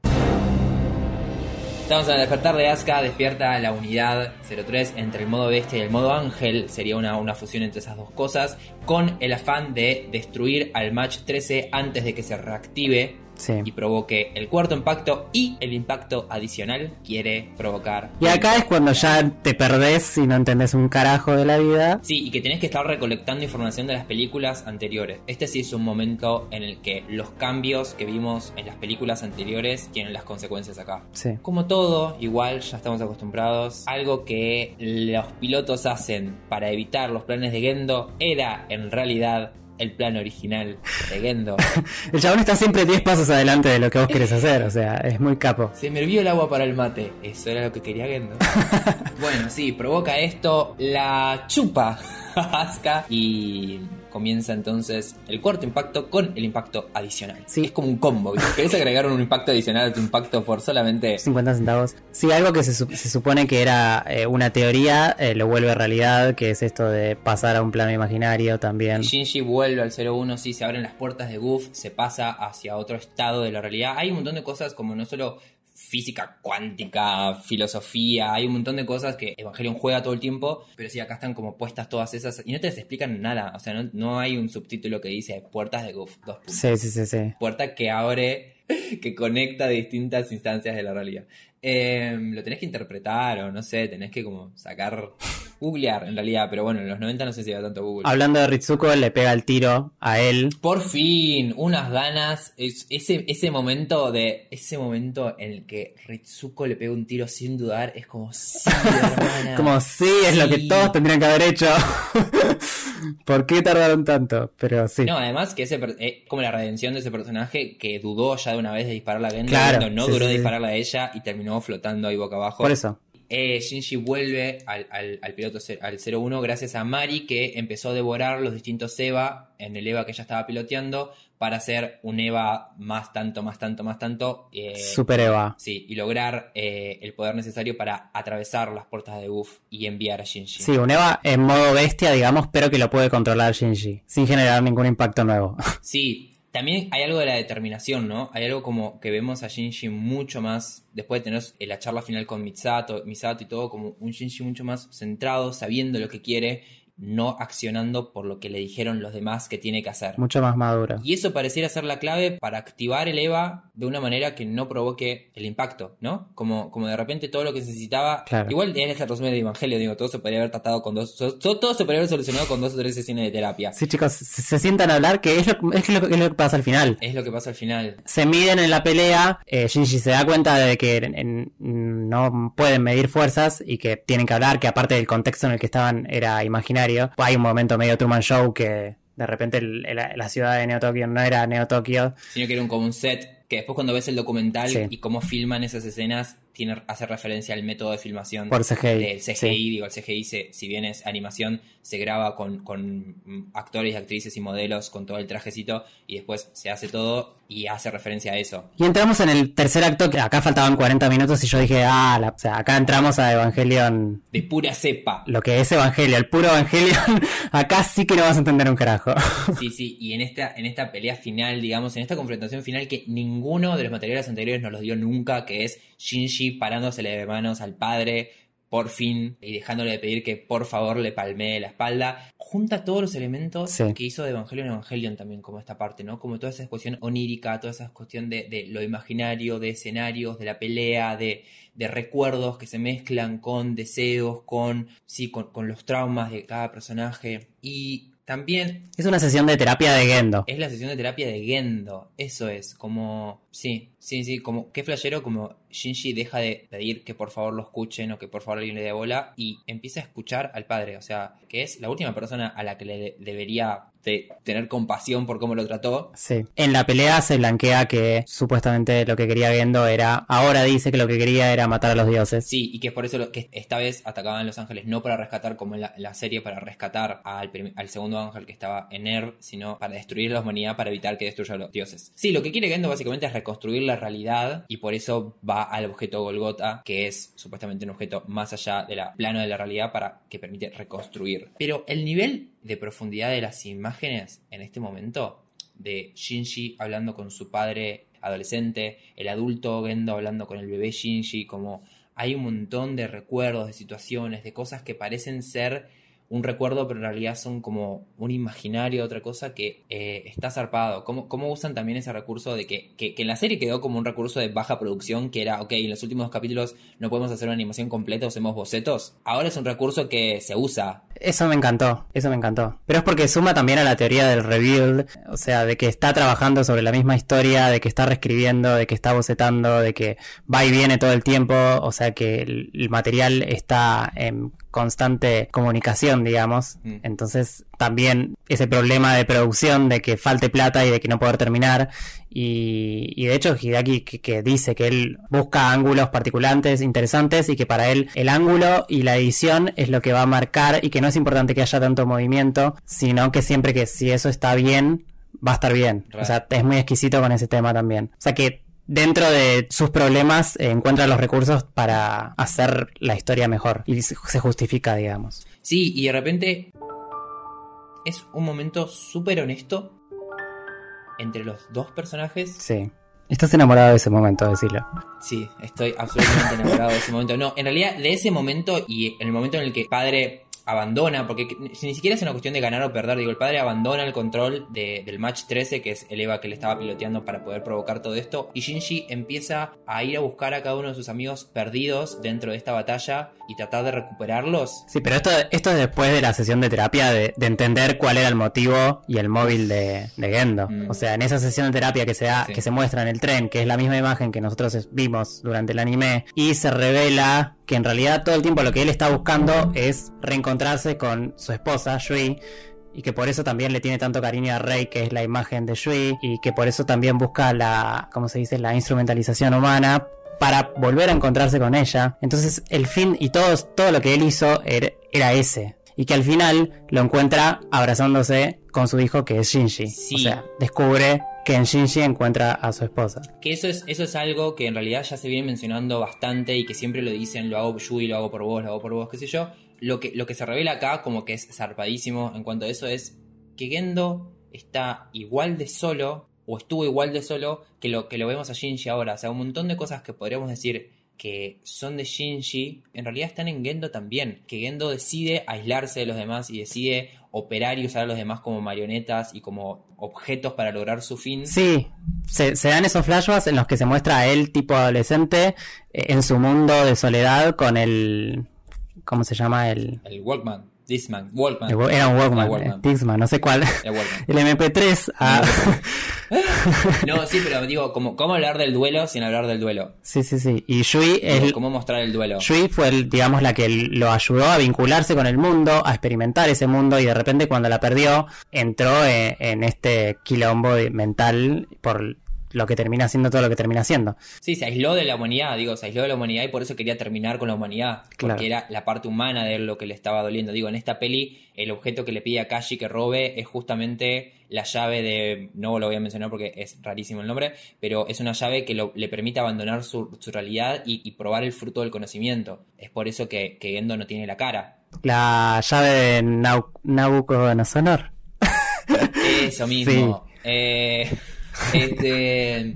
[SPEAKER 1] Estamos al despertar de Asuka, despierta la unidad 03 entre el modo bestia y el modo ángel, sería una, una fusión entre esas dos cosas, con el afán de destruir al match 13 antes de que se reactive
[SPEAKER 2] Sí.
[SPEAKER 1] y provoque el cuarto impacto y el impacto adicional quiere provocar.
[SPEAKER 2] Y acá es cuando ya te perdés y no entendés un carajo de la vida.
[SPEAKER 1] Sí, y que tenés que estar recolectando información de las películas anteriores. Este sí es un momento en el que los cambios que vimos en las películas anteriores tienen las consecuencias acá.
[SPEAKER 2] Sí.
[SPEAKER 1] Como todo, igual ya estamos acostumbrados. Algo que los pilotos hacen para evitar los planes de Gendo era en realidad el plan original de Gendo.
[SPEAKER 2] el chabón está siempre 10 pasos adelante de lo que vos querés hacer, o sea, es muy capo.
[SPEAKER 1] Se me hervió el agua para el mate, eso era lo que quería Gendo. bueno, sí, provoca esto, la chupa Asuka y comienza entonces el cuarto impacto con el impacto adicional.
[SPEAKER 2] Sí.
[SPEAKER 1] Es como un combo. ¿Querés agregar un impacto adicional a tu impacto por solamente
[SPEAKER 2] 50 centavos? Sí, algo que se, se supone que era eh, una teoría, eh, lo vuelve realidad, que es esto de pasar a un plano imaginario también.
[SPEAKER 1] Shinji vuelve al 01, sí, se abren las puertas de Goof, se pasa hacia otro estado de la realidad. Hay un montón de cosas como no solo física cuántica, filosofía, hay un montón de cosas que Evangelion juega todo el tiempo, pero sí, acá están como puestas todas esas y no te explican nada, o sea, no, no hay un subtítulo que dice puertas de Goof, dos puntos.
[SPEAKER 2] Sí, sí, sí, sí.
[SPEAKER 1] Puerta que abre, que conecta distintas instancias de la realidad. Eh, lo tenés que interpretar o no sé, tenés que como sacar, googlear en realidad, pero bueno, en los 90 no sé si iba tanto Google.
[SPEAKER 2] Hablando de Ritsuko, le pega el tiro a él.
[SPEAKER 1] Por fin, unas ganas, es, ese, ese momento de, ese momento en el que Ritsuko le pega un tiro sin dudar, es como, sí, hermana.
[SPEAKER 2] como, sí, es lo que todos tendrían que haber hecho. ¿Por qué tardaron tanto? Pero sí.
[SPEAKER 1] No, además que ese es como la redención de ese personaje que dudó ya de una vez de dispararla a Gendo,
[SPEAKER 2] claro,
[SPEAKER 1] no
[SPEAKER 2] sí,
[SPEAKER 1] duró
[SPEAKER 2] sí,
[SPEAKER 1] de dispararla a ella y terminó flotando ahí boca abajo.
[SPEAKER 2] Por eso.
[SPEAKER 1] Eh, Shinji vuelve al, al, al piloto al 01 gracias a Mari que empezó a devorar los distintos EVA en el EVA que ella estaba piloteando para hacer un EVA más tanto, más tanto, más tanto. Eh,
[SPEAKER 2] Super EVA.
[SPEAKER 1] Sí, y lograr eh, el poder necesario para atravesar las puertas de Goof y enviar a Shinji.
[SPEAKER 2] Sí, un EVA en modo bestia, digamos, pero que lo puede controlar Shinji, sin generar ningún impacto nuevo.
[SPEAKER 1] Sí, también hay algo de la determinación, ¿no? Hay algo como que vemos a Shinji mucho más, después de tener la charla final con Misato, Misato y todo, como un Shinji mucho más centrado, sabiendo lo que quiere, no accionando por lo que le dijeron los demás que tiene que hacer.
[SPEAKER 2] Mucho más maduro.
[SPEAKER 1] Y eso pareciera ser la clave para activar el EVA de una manera que no provoque el impacto, ¿no? Como, como de repente todo lo que necesitaba.
[SPEAKER 2] Claro.
[SPEAKER 1] Igual en ese resumen de Evangelio, digo, todo se podría haber tratado con dos. Todo, todo se podría haber solucionado con dos o tres sesiones de terapia.
[SPEAKER 2] Sí, chicos, se, se sientan a hablar, que es lo, es, lo, es lo que pasa al final.
[SPEAKER 1] Es lo que pasa al final.
[SPEAKER 2] Se miden en la pelea, eh, Shinji se da cuenta de que en, en, no pueden medir fuerzas y que tienen que hablar, que aparte del contexto en el que estaban era imaginario. Hay un momento medio Truman Show que de repente el, el, la ciudad de Neo Tokio no era Neo Tokio.
[SPEAKER 1] Sino que era un, como un set que después cuando ves el documental
[SPEAKER 2] Sí.
[SPEAKER 1] y cómo filman esas escenas, tiene, hace referencia al método de filmación
[SPEAKER 2] Por CGI,
[SPEAKER 1] del CGI.
[SPEAKER 2] sí.
[SPEAKER 1] Digo, el CGI, se- si bien es animación, se graba con, con actores y actrices y modelos con todo el trajecito y después se hace todo y hace referencia a eso.
[SPEAKER 2] Y entramos en el tercer acto, que acá faltaban 40 minutos y yo dije, ah, la- o sea, acá entramos a Evangelion,
[SPEAKER 1] De pura cepa.
[SPEAKER 2] lo que es Evangelion, el puro Evangelion, acá sí que no vas a entender un carajo.
[SPEAKER 1] Sí, sí, y en esta, en esta pelea final, digamos, en esta confrontación final que ninguno de los materiales anteriores nos los dio nunca, que es Shinji parándosele de manos al padre, por fin, y dejándole de pedir que por favor le palmee la espalda, junta todos los elementos
[SPEAKER 2] Sí.
[SPEAKER 1] que hizo de Evangelion Evangelion también, como esta parte, ¿no? Como toda esa cuestión onírica, toda esa cuestión de, de lo imaginario, de escenarios, de la pelea, de, de recuerdos que se mezclan con deseos, con, sí, con, con los traumas de cada personaje. Y también
[SPEAKER 2] Es una sesión de terapia de Gendo.
[SPEAKER 1] es la sesión de terapia de Gendo. Eso es, como. Sí, sí, sí, como. Qué flashero, como Shinji deja de pedir que por favor lo escuchen o que por favor alguien le dé bola y empieza a escuchar al padre. O sea, que es la última persona a la que le de- debería de tener compasión por cómo lo trató.
[SPEAKER 2] Sí. En la pelea se blanquea que supuestamente lo que quería Gendo era, ahora dice que lo que quería era matar a los dioses.
[SPEAKER 1] Sí, y que es por eso lo que esta vez atacaban Los Ángeles, no para rescatar como en la, la serie, para rescatar al, segundo ángel que estaba en Erv, sino para destruir la humanidad, para evitar que destruya a los dioses. Sí, lo que quiere Gendo básicamente es reconstruir la realidad y por eso va al objeto Golgota, que es supuestamente un objeto más allá del plano de la realidad para que permite reconstruir. Pero el nivel de profundidad de las imágenes en este momento de Shinji hablando con su padre adolescente, el adulto Gendo hablando con el bebé Shinji, como hay un montón de recuerdos, de situaciones, de cosas que parecen ser un recuerdo, pero en realidad son como un imaginario, otra cosa que eh, está zarpado. ¿Cómo, ¿Cómo usan también ese recurso de que, que, en la serie quedó como un recurso de baja producción, que era, ok, en los últimos capítulos no podemos hacer una animación completa, hacemos bocetos? Ahora es un recurso que se usa.
[SPEAKER 2] Eso me encantó, eso me encantó. Pero es porque suma también a la teoría del rebuild, o sea, de que está trabajando sobre la misma historia, de que está reescribiendo, de que está bocetando, de que va y viene todo el tiempo, o sea que el, el material está en constante comunicación, digamos.
[SPEAKER 1] Mm.
[SPEAKER 2] Entonces también ese problema de producción de que falte plata y de que no poder terminar. Y, y de hecho Hideaki que, que dice que él busca ángulos particulantes, interesantes y que para él el ángulo y la edición es lo que va a marcar y que no es importante que haya tanto movimiento, sino que siempre que si eso está bien, va a estar bien.
[SPEAKER 1] Right.
[SPEAKER 2] O sea, es muy exquisito con ese tema también. O sea que dentro de sus problemas eh, encuentra los recursos para hacer la historia mejor y se justifica, digamos.
[SPEAKER 1] Sí, y de repente es un momento súper honesto entre los dos personajes.
[SPEAKER 2] Sí. Estás enamorado de ese momento, decirlo.
[SPEAKER 1] Sí, estoy absolutamente enamorado de ese momento. No, en realidad de ese momento y en el momento en el que padre abandona, porque ni siquiera es una cuestión de ganar o perder, digo, el padre abandona el control de- del match 13, que es el Eva que le estaba piloteando para poder provocar todo esto, y Shinji empieza a ir a buscar a cada uno de sus amigos perdidos dentro de esta batalla y tratar de recuperarlos.
[SPEAKER 2] Sí, pero esto, esto es después de la sesión de terapia de, de entender cuál era el motivo y el móvil de, de Gendo.
[SPEAKER 1] Mm.
[SPEAKER 2] O sea, en esa sesión de terapia que se, da,
[SPEAKER 1] Sí.
[SPEAKER 2] que se muestra en el tren, que es la misma imagen que nosotros vimos durante el anime, y se revela que en realidad todo el tiempo lo que él está buscando es reencontrarse con su esposa, Shui, y que por eso también le tiene tanto cariño a Rey, que es la imagen de Shui, y que por eso también busca la, ¿cómo se dice?, la instrumentalización humana para volver a encontrarse con ella. Entonces el fin y todo, todo lo que él hizo era, era ese. Y que al final lo encuentra abrazándose con su hijo que es Shinji.
[SPEAKER 1] Sí.
[SPEAKER 2] O sea, descubre que en Shinji encuentra a su esposa.
[SPEAKER 1] Que eso es, eso es algo que en realidad ya se viene mencionando bastante y que siempre lo dicen, lo hago Yui, lo hago por vos, lo hago por vos, qué sé yo. Lo que, lo que se revela acá, como que es zarpadísimo en cuanto a eso, es que Gendo está igual de solo, o estuvo igual de solo, que lo que lo vemos a Shinji ahora. O sea, un montón de cosas que podríamos decir que son de Shinji, en realidad están en Gendo también. Que Gendo decide aislarse de los demás y decide operar y usar a los demás como marionetas y como objetos para lograr su fin.
[SPEAKER 2] Sí, se, se dan esos flashbacks en los que se muestra a él tipo adolescente eh, en su mundo de soledad con el... ¿Cómo se llama? El,
[SPEAKER 1] El Walkman, Disman, Walkman.
[SPEAKER 2] era un Walkman,
[SPEAKER 1] Walkman.
[SPEAKER 2] eh, no sé cuál.
[SPEAKER 1] El Walkman.
[SPEAKER 2] El MP3. ah,
[SPEAKER 1] No, sí, pero digo, ¿cómo, ¿cómo hablar del duelo sin hablar del duelo?
[SPEAKER 2] sí, sí, sí. Y Yui es...
[SPEAKER 1] ¿Cómo mostrar el duelo?
[SPEAKER 2] Yui fue, el, digamos, la que lo ayudó a vincularse con el mundo, a experimentar ese mundo y de repente cuando la perdió entró eh, en este quilombo mental por lo que termina siendo todo lo que termina siendo.
[SPEAKER 1] Sí, se aisló de la humanidad, digo, se aisló de la humanidad y por eso quería terminar con la humanidad.
[SPEAKER 2] Claro.
[SPEAKER 1] Porque era la parte humana de él lo que le estaba doliendo. Digo, en esta peli, el objeto que le pide a Kashi que robe es justamente la llave de. No lo voy a mencionar porque es rarísimo el nombre, pero es una llave que lo- le permite abandonar su, su realidad y, y probar el fruto del conocimiento. Es por eso que, que Gendo no tiene la cara.
[SPEAKER 2] La llave de Nabucodonosor.
[SPEAKER 1] Eso mismo. Eh, este,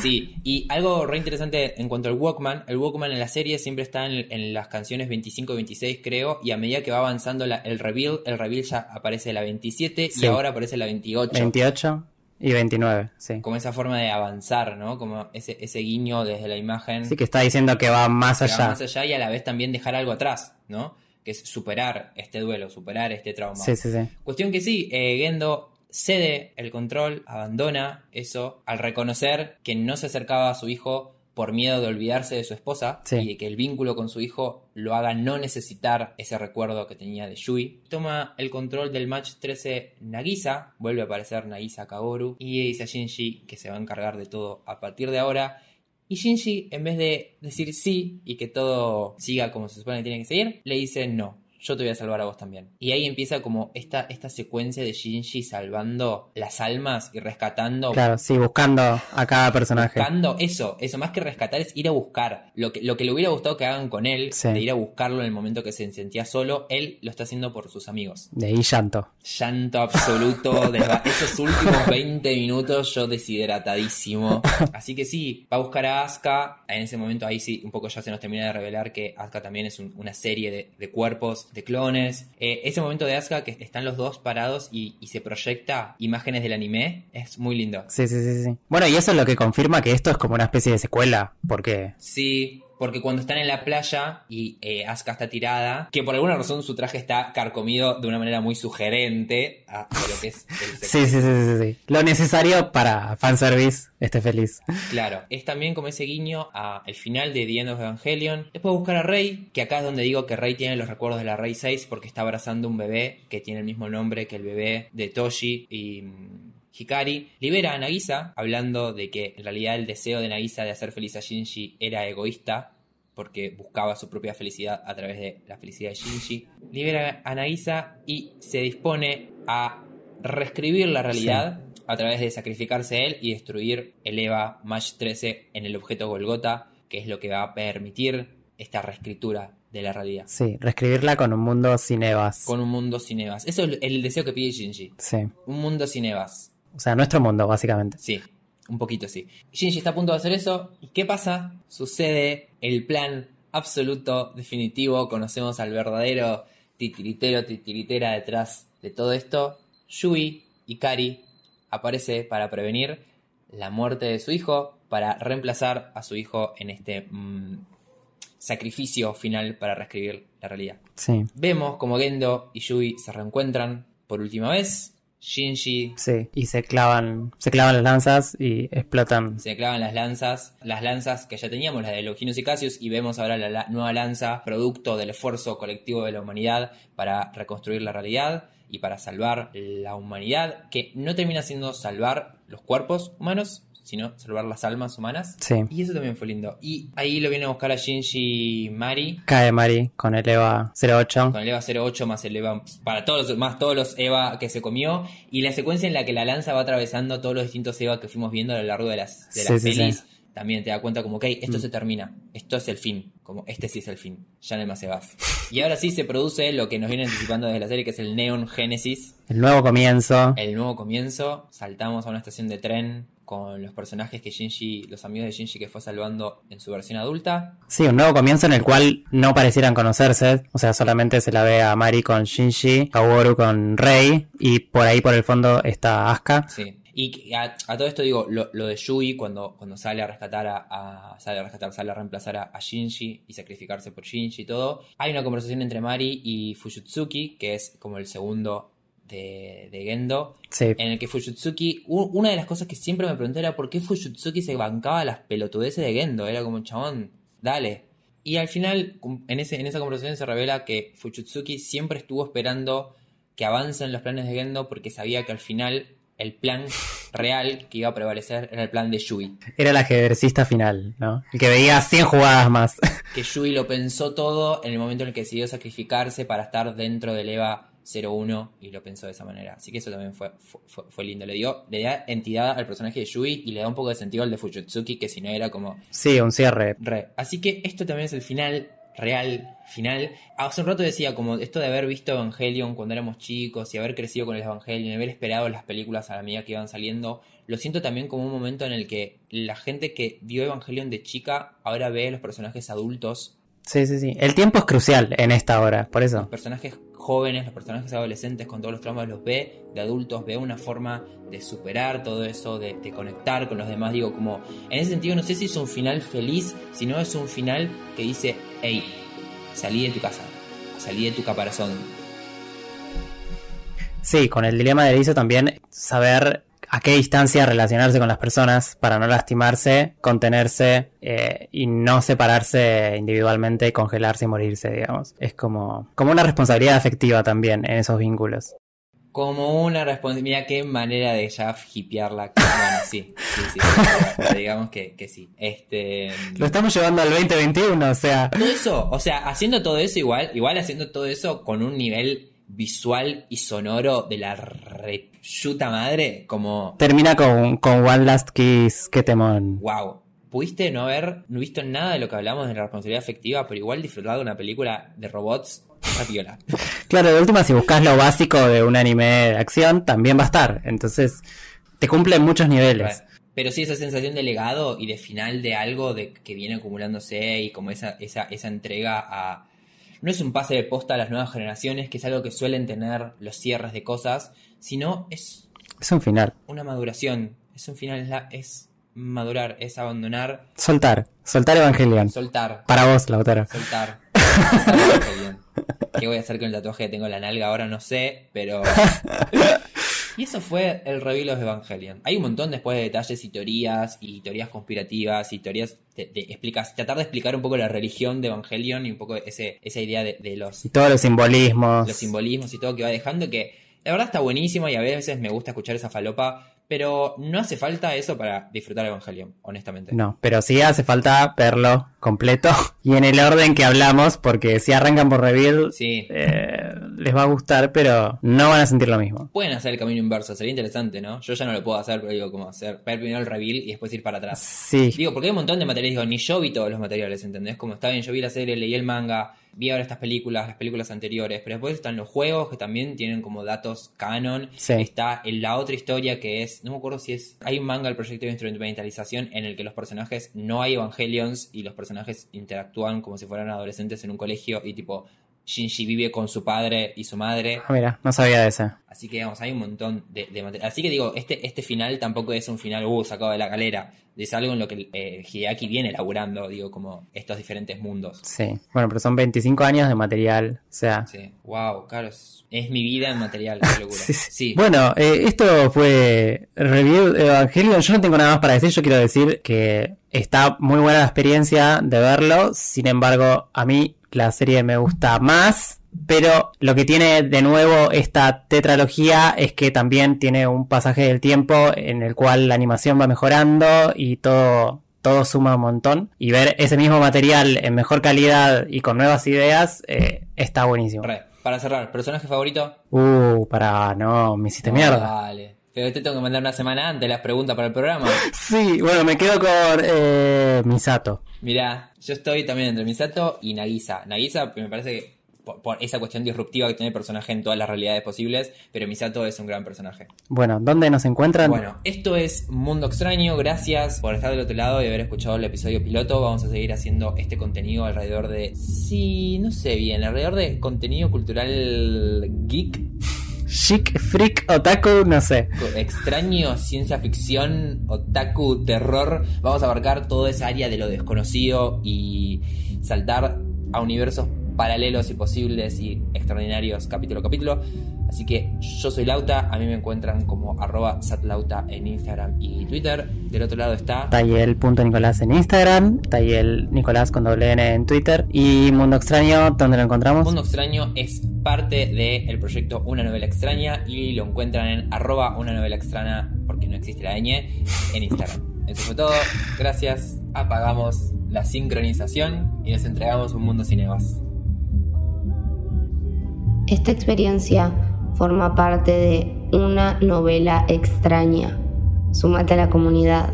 [SPEAKER 1] sí, y algo re interesante en cuanto al Walkman, el Walkman en la serie siempre está en, en las canciones 25 y 26 creo, y a medida que va avanzando la- el reveal, el reveal ya aparece la 27
[SPEAKER 2] Sí.
[SPEAKER 1] y ahora aparece la 28.
[SPEAKER 2] 28 y 29, sí.
[SPEAKER 1] Como esa forma de avanzar, ¿no? Como ese, ese guiño desde la imagen.
[SPEAKER 2] Sí, que está diciendo que va más
[SPEAKER 1] que va
[SPEAKER 2] allá.
[SPEAKER 1] más allá y a la vez también dejar algo atrás, ¿no? Que es superar este duelo, superar este trauma.
[SPEAKER 2] Sí, sí, sí.
[SPEAKER 1] Cuestión que sí, eh, Gendo cede el control, abandona eso, al reconocer que no se acercaba a su hijo por miedo de olvidarse de su esposa
[SPEAKER 2] Sí.
[SPEAKER 1] y de que el vínculo con su hijo lo haga no necesitar ese recuerdo que tenía de Yui. Toma el control del match 13 Nagisa, vuelve a aparecer Nagisa Kagoru y dice a Shinji que se va a encargar de todo a partir de ahora. Y Shinji, en vez de decir sí y que todo siga como se supone que tiene que seguir, le dice no. Yo te voy a salvar a vos también. Y ahí empieza como esta, esta secuencia de Shinji salvando las almas y rescatando
[SPEAKER 2] Claro, sí, buscando a cada personaje.
[SPEAKER 1] buscando eso, eso más que rescatar es ir a buscar lo que, lo que le hubiera gustado que hagan con él,
[SPEAKER 2] Sí.
[SPEAKER 1] de ir a buscarlo en el momento que se sentía solo, él lo está haciendo por sus amigos.
[SPEAKER 2] De ahí llanto.
[SPEAKER 1] Llanto absoluto, esos últimos 20 minutos yo deshidratadísimo. Así que sí, va a buscar a Asuka, en ese momento ahí sí, un poco ya se nos termina de revelar que Asuka también es un- una serie de, de cuerpos, de clones. Eh, ese momento de Asuka que están los dos parados y, y se proyecta imágenes del anime, es muy lindo.
[SPEAKER 2] Sí, sí, sí, sí. Bueno, y eso es lo que confirma que esto es como una especie de secuela, porque
[SPEAKER 1] Sí, porque cuando están en la playa y eh, Asuka está tirada, que por alguna razón su traje está carcomido de una manera muy sugerente a, a lo que es el sexo.
[SPEAKER 2] sí, sí, sí, sí, sí. Lo necesario para fanservice, esté feliz.
[SPEAKER 1] Claro, es también como ese guiño a el final de The End of Evangelion. Después buscar a Rey, que acá es donde digo que Rey tiene los recuerdos de la Rey 6 porque está abrazando un bebé que tiene el mismo nombre que el bebé de Toshi y mm, Hikari. Libera a Nagisa, hablando de que en realidad el deseo de Nagisa de hacer feliz a Shinji era egoísta porque buscaba su propia felicidad a través de la felicidad de Shinji. Libera a Nagisa y se dispone a reescribir la realidad a través de sacrificarse él y destruir el EVA Match 13 en el objeto Golgota, que es lo que va a permitir esta reescritura de la realidad.
[SPEAKER 2] Sí, reescribirla con un mundo sin Evas.
[SPEAKER 1] Con un mundo sin Evas. Eso es el deseo que pide Shinji.
[SPEAKER 2] Sí.
[SPEAKER 1] Un mundo sin Evas.
[SPEAKER 2] O sea, nuestro mundo, básicamente.
[SPEAKER 1] Sí, un poquito sí. Shinji está a punto de hacer eso. ¿Y qué pasa? Sucede el plan absoluto, definitivo. Conocemos al verdadero titiritero, titiritera detrás de todo esto. Yui Ikari aparece para prevenir la muerte de su hijo, para reemplazar a su hijo en este mm, sacrificio final para reescribir la realidad.
[SPEAKER 2] Sí.
[SPEAKER 1] Vemos como Gendo y Yui se reencuentran por última vez. Shinji
[SPEAKER 2] Sí. Y se clavan, se clavan las lanzas y explotan.
[SPEAKER 1] se clavan las lanzas, las lanzas que ya teníamos, las de Longinus y Cassius, y vemos ahora la, la nueva lanza, producto del esfuerzo colectivo de la humanidad para reconstruir la realidad y para salvar la humanidad, que no termina siendo salvar los cuerpos humanos, sino salvar las almas humanas.
[SPEAKER 2] Sí.
[SPEAKER 1] Y eso también fue lindo. Y ahí lo viene a buscar a Shinji Mari.
[SPEAKER 2] Cae Mari con el Eva 08.
[SPEAKER 1] Con el EVA 08 más el EVA para todos los, más todos los EVA que se comió. Y la secuencia en la que la lanza va atravesando todos los distintos EVA que fuimos viendo a lo largo de las, de
[SPEAKER 2] Sí,
[SPEAKER 1] las
[SPEAKER 2] sí,
[SPEAKER 1] pelis.
[SPEAKER 2] sí.
[SPEAKER 1] También te da cuenta como, ok, esto
[SPEAKER 2] Mm.
[SPEAKER 1] se termina. Esto es el fin. Como, este sí es el fin. Ya no hay más EVAs. Y ahora sí se produce lo que nos viene anticipando desde la serie, que es el Neon Genesis.
[SPEAKER 2] El nuevo comienzo.
[SPEAKER 1] El nuevo comienzo. Saltamos a una estación de tren con los personajes que Shinji, los amigos de Shinji que fue salvando en su versión adulta.
[SPEAKER 2] Sí, un nuevo comienzo en el cual no parecieran conocerse. O sea, solamente se la ve a Mari con Shinji, Kaworu con Rei. Y por ahí por el fondo está Asuka.
[SPEAKER 1] Sí. Y a, a todo esto digo, lo, lo de Yui cuando, cuando sale a rescatar a, a- sale a rescatar, sale a reemplazar a, a Shinji y sacrificarse por Shinji y todo. Hay una conversación entre Mari y Fujitsuki, que es como el segundo de, de Gendo,
[SPEAKER 2] Sí.
[SPEAKER 1] en el que Fujitsuki, una de las cosas que siempre me pregunté era por qué Fujitsuki se bancaba las pelotudeces de Gendo, era como chabón, dale. Y al final, en, ese, en esa conversación se revela que Fujitsuki siempre estuvo esperando que avancen los planes de Gendo porque sabía que al final el plan real que iba a prevalecer era el plan de Yui.
[SPEAKER 2] Era el ajedrecista final, ¿no? El que veía 100 jugadas más.
[SPEAKER 1] Que Yui lo pensó todo en el momento en el que decidió sacrificarse para estar dentro del EVA 01 y lo pensó de esa manera. Así que eso también fue, fue, fue lindo. Le dio, le da entidad al personaje de Yui y le da un poco de sentido al de Fujitsuki, que si no era como
[SPEAKER 2] Sí, un cierre.
[SPEAKER 1] Re. Así que esto también es el final real, final. Hace un rato decía como esto de haber visto Evangelion cuando éramos chicos y haber crecido con el Evangelion y haber esperado las películas a la medida que iban saliendo, lo siento también como un momento en el que la gente que vio Evangelion de chica ahora ve a los personajes adultos,
[SPEAKER 2] Sí, sí, sí. El tiempo es crucial en esta hora, por
[SPEAKER 1] los
[SPEAKER 2] eso.
[SPEAKER 1] personajes jóvenes, los personajes adolescentes con todos los traumas los ve, de adultos ve una forma de superar todo eso, de, de conectar con los demás. Digo, como en ese sentido no sé si es un final feliz, sino es un final que dice, hey, salí de tu casa, salí de tu caparazón.
[SPEAKER 2] Sí, con el dilema de Erizo también saber a qué distancia relacionarse con las personas para no lastimarse, contenerse eh, y no separarse individualmente, congelarse y morirse, digamos. Es como, como una responsabilidad afectiva también en esos vínculos.
[SPEAKER 1] Como una responsabilidad, mira qué manera de ya hipearla. Bueno, sí, sí, sí, pero digamos que, que sí. Este,
[SPEAKER 2] Lo estamos llevando al 2021, o sea.
[SPEAKER 1] todo eso, o sea, haciendo todo eso igual, igual haciendo todo eso con un nivel visual y sonoro de la reyuta madre, como
[SPEAKER 2] Termina con, con One Last Kiss, qué temón.
[SPEAKER 1] wow. Pudiste no haber no visto nada de lo que hablamos de la responsabilidad afectiva, pero igual disfrutado de una película de robots rapiola.
[SPEAKER 2] Claro, de última, si buscas lo básico de un anime de acción, también va a estar. Entonces, te cumple en muchos niveles.
[SPEAKER 1] Pero sí esa sensación de legado y de final de algo de que viene acumulándose y como esa, esa, esa entrega a. No es un pase de posta a las nuevas generaciones, que es algo que suelen tener los cierres de cosas, sino es
[SPEAKER 2] Es un final.
[SPEAKER 1] una maduración. Es un final, es, la- es madurar, es abandonar,
[SPEAKER 2] Soltar. Soltar Evangelion.
[SPEAKER 1] soltar.
[SPEAKER 2] Para vos, Lautaro.
[SPEAKER 1] Soltar. Soltar Evangelion. ¿Qué voy a hacer con el tatuaje que tengo en la nalga ahora? No sé, pero. Y eso fue el reveal of Evangelion. Hay un montón después de detalles y teorías, y teorías conspirativas, y teorías de, de explicas- tratar de explicar un poco la religión de Evangelion y un poco ese, esa idea de, de los,
[SPEAKER 2] Y todos los simbolismos.
[SPEAKER 1] los simbolismos y todo que va dejando, que la verdad está buenísimo y a veces me gusta escuchar esa falopa, pero no hace falta eso para disfrutar Evangelion, honestamente.
[SPEAKER 2] No, pero sí hace falta verlo completo y en el orden que hablamos, porque si arrancan por Reveal,
[SPEAKER 1] Sí.
[SPEAKER 2] eh, les va a gustar, pero no van a sentir lo mismo.
[SPEAKER 1] Pueden hacer el camino inverso, sería interesante, ¿no? Yo ya no lo puedo hacer, pero digo, como hacer, ver primero el reveal y después ir para atrás.
[SPEAKER 2] Sí,
[SPEAKER 1] Digo, porque hay un montón de materiales, digo, ni yo vi todos los materiales, ¿entendés? Como está bien, yo vi la serie, leí el manga, vi ahora estas películas, las películas anteriores, pero después están los juegos que también tienen como datos canon.
[SPEAKER 2] Sí.
[SPEAKER 1] Está en la otra historia que es, no me acuerdo si es, hay un manga, el proyecto de instrumentalización, en el que los personajes no hay evangelions y los personajes interactúan como si fueran adolescentes en un colegio y tipo, Shinji vive con su padre y su madre.
[SPEAKER 2] Ah, mira, no sabía de esa.
[SPEAKER 1] Así que, digamos, hay un montón de, de material. Así que digo, este, este final tampoco es un final, uh, sacado de la galera. Es algo en lo que eh, Hideaki viene elaborando, digo, como estos diferentes mundos.
[SPEAKER 2] Sí, bueno, pero son 25 años de material, o sea...
[SPEAKER 1] Sí, wow, claro, es, es mi vida en material, qué locura.
[SPEAKER 2] Sí, sí.
[SPEAKER 1] Sí,
[SPEAKER 2] Bueno, eh, esto fue Review Evangelion. Yo no tengo nada más para decir. Yo quiero decir que está muy buena la experiencia de verlo. Sin embargo, a mí la serie me gusta más. Pero lo que tiene de nuevo esta tetralogía es que también tiene un pasaje del tiempo en el cual la animación va mejorando y todo, todo suma un montón. Y ver ese mismo material en mejor calidad y con nuevas ideas eh, está buenísimo.
[SPEAKER 1] Para cerrar, ¿personaje favorito?
[SPEAKER 2] Uh, para, no, me hiciste mierda.
[SPEAKER 1] Vale. Pero te tengo que mandar una semana antes las preguntas para el programa.
[SPEAKER 2] Sí, bueno, me quedo con eh, Misato.
[SPEAKER 1] Mirá, yo estoy también entre Misato y Nagisa. Nagisa me parece que por, por esa cuestión disruptiva que tiene el personaje en todas las realidades posibles, pero Misato es un gran personaje.
[SPEAKER 2] Bueno, ¿dónde nos encuentran?
[SPEAKER 1] Bueno, esto es Mundo Extraño. Gracias por estar del otro lado y haber escuchado el episodio piloto. Vamos a seguir haciendo este contenido alrededor de. Sí, no sé bien, alrededor de contenido cultural geek,
[SPEAKER 2] Chic, freak, otaku, no sé.
[SPEAKER 1] extraño, ciencia ficción, otaku, terror. Vamos a abarcar toda esa área de lo desconocido y saltar a universos paralelos y posibles y extraordinarios capítulo a capítulo. Así que yo soy Lauta, a mí me encuentran como arroba satlauta en Instagram y Twitter. Del otro lado está...
[SPEAKER 2] Tayel.nicolás en Instagram, Tayel Nicolás con doble N en Twitter y Mundo Extraño, ¿dónde lo encontramos?
[SPEAKER 1] Mundo Extraño es parte del proyecto Una Novela Extraña y lo encuentran en arroba una novela extraña porque no existe. existe la ñ, en Instagram. Eso fue todo. Gracias. Apagamos la sincronización y nos entregamos un mundo sin evas.
[SPEAKER 10] Esta experiencia forma parte de una novela extraña. Súmate a la comunidad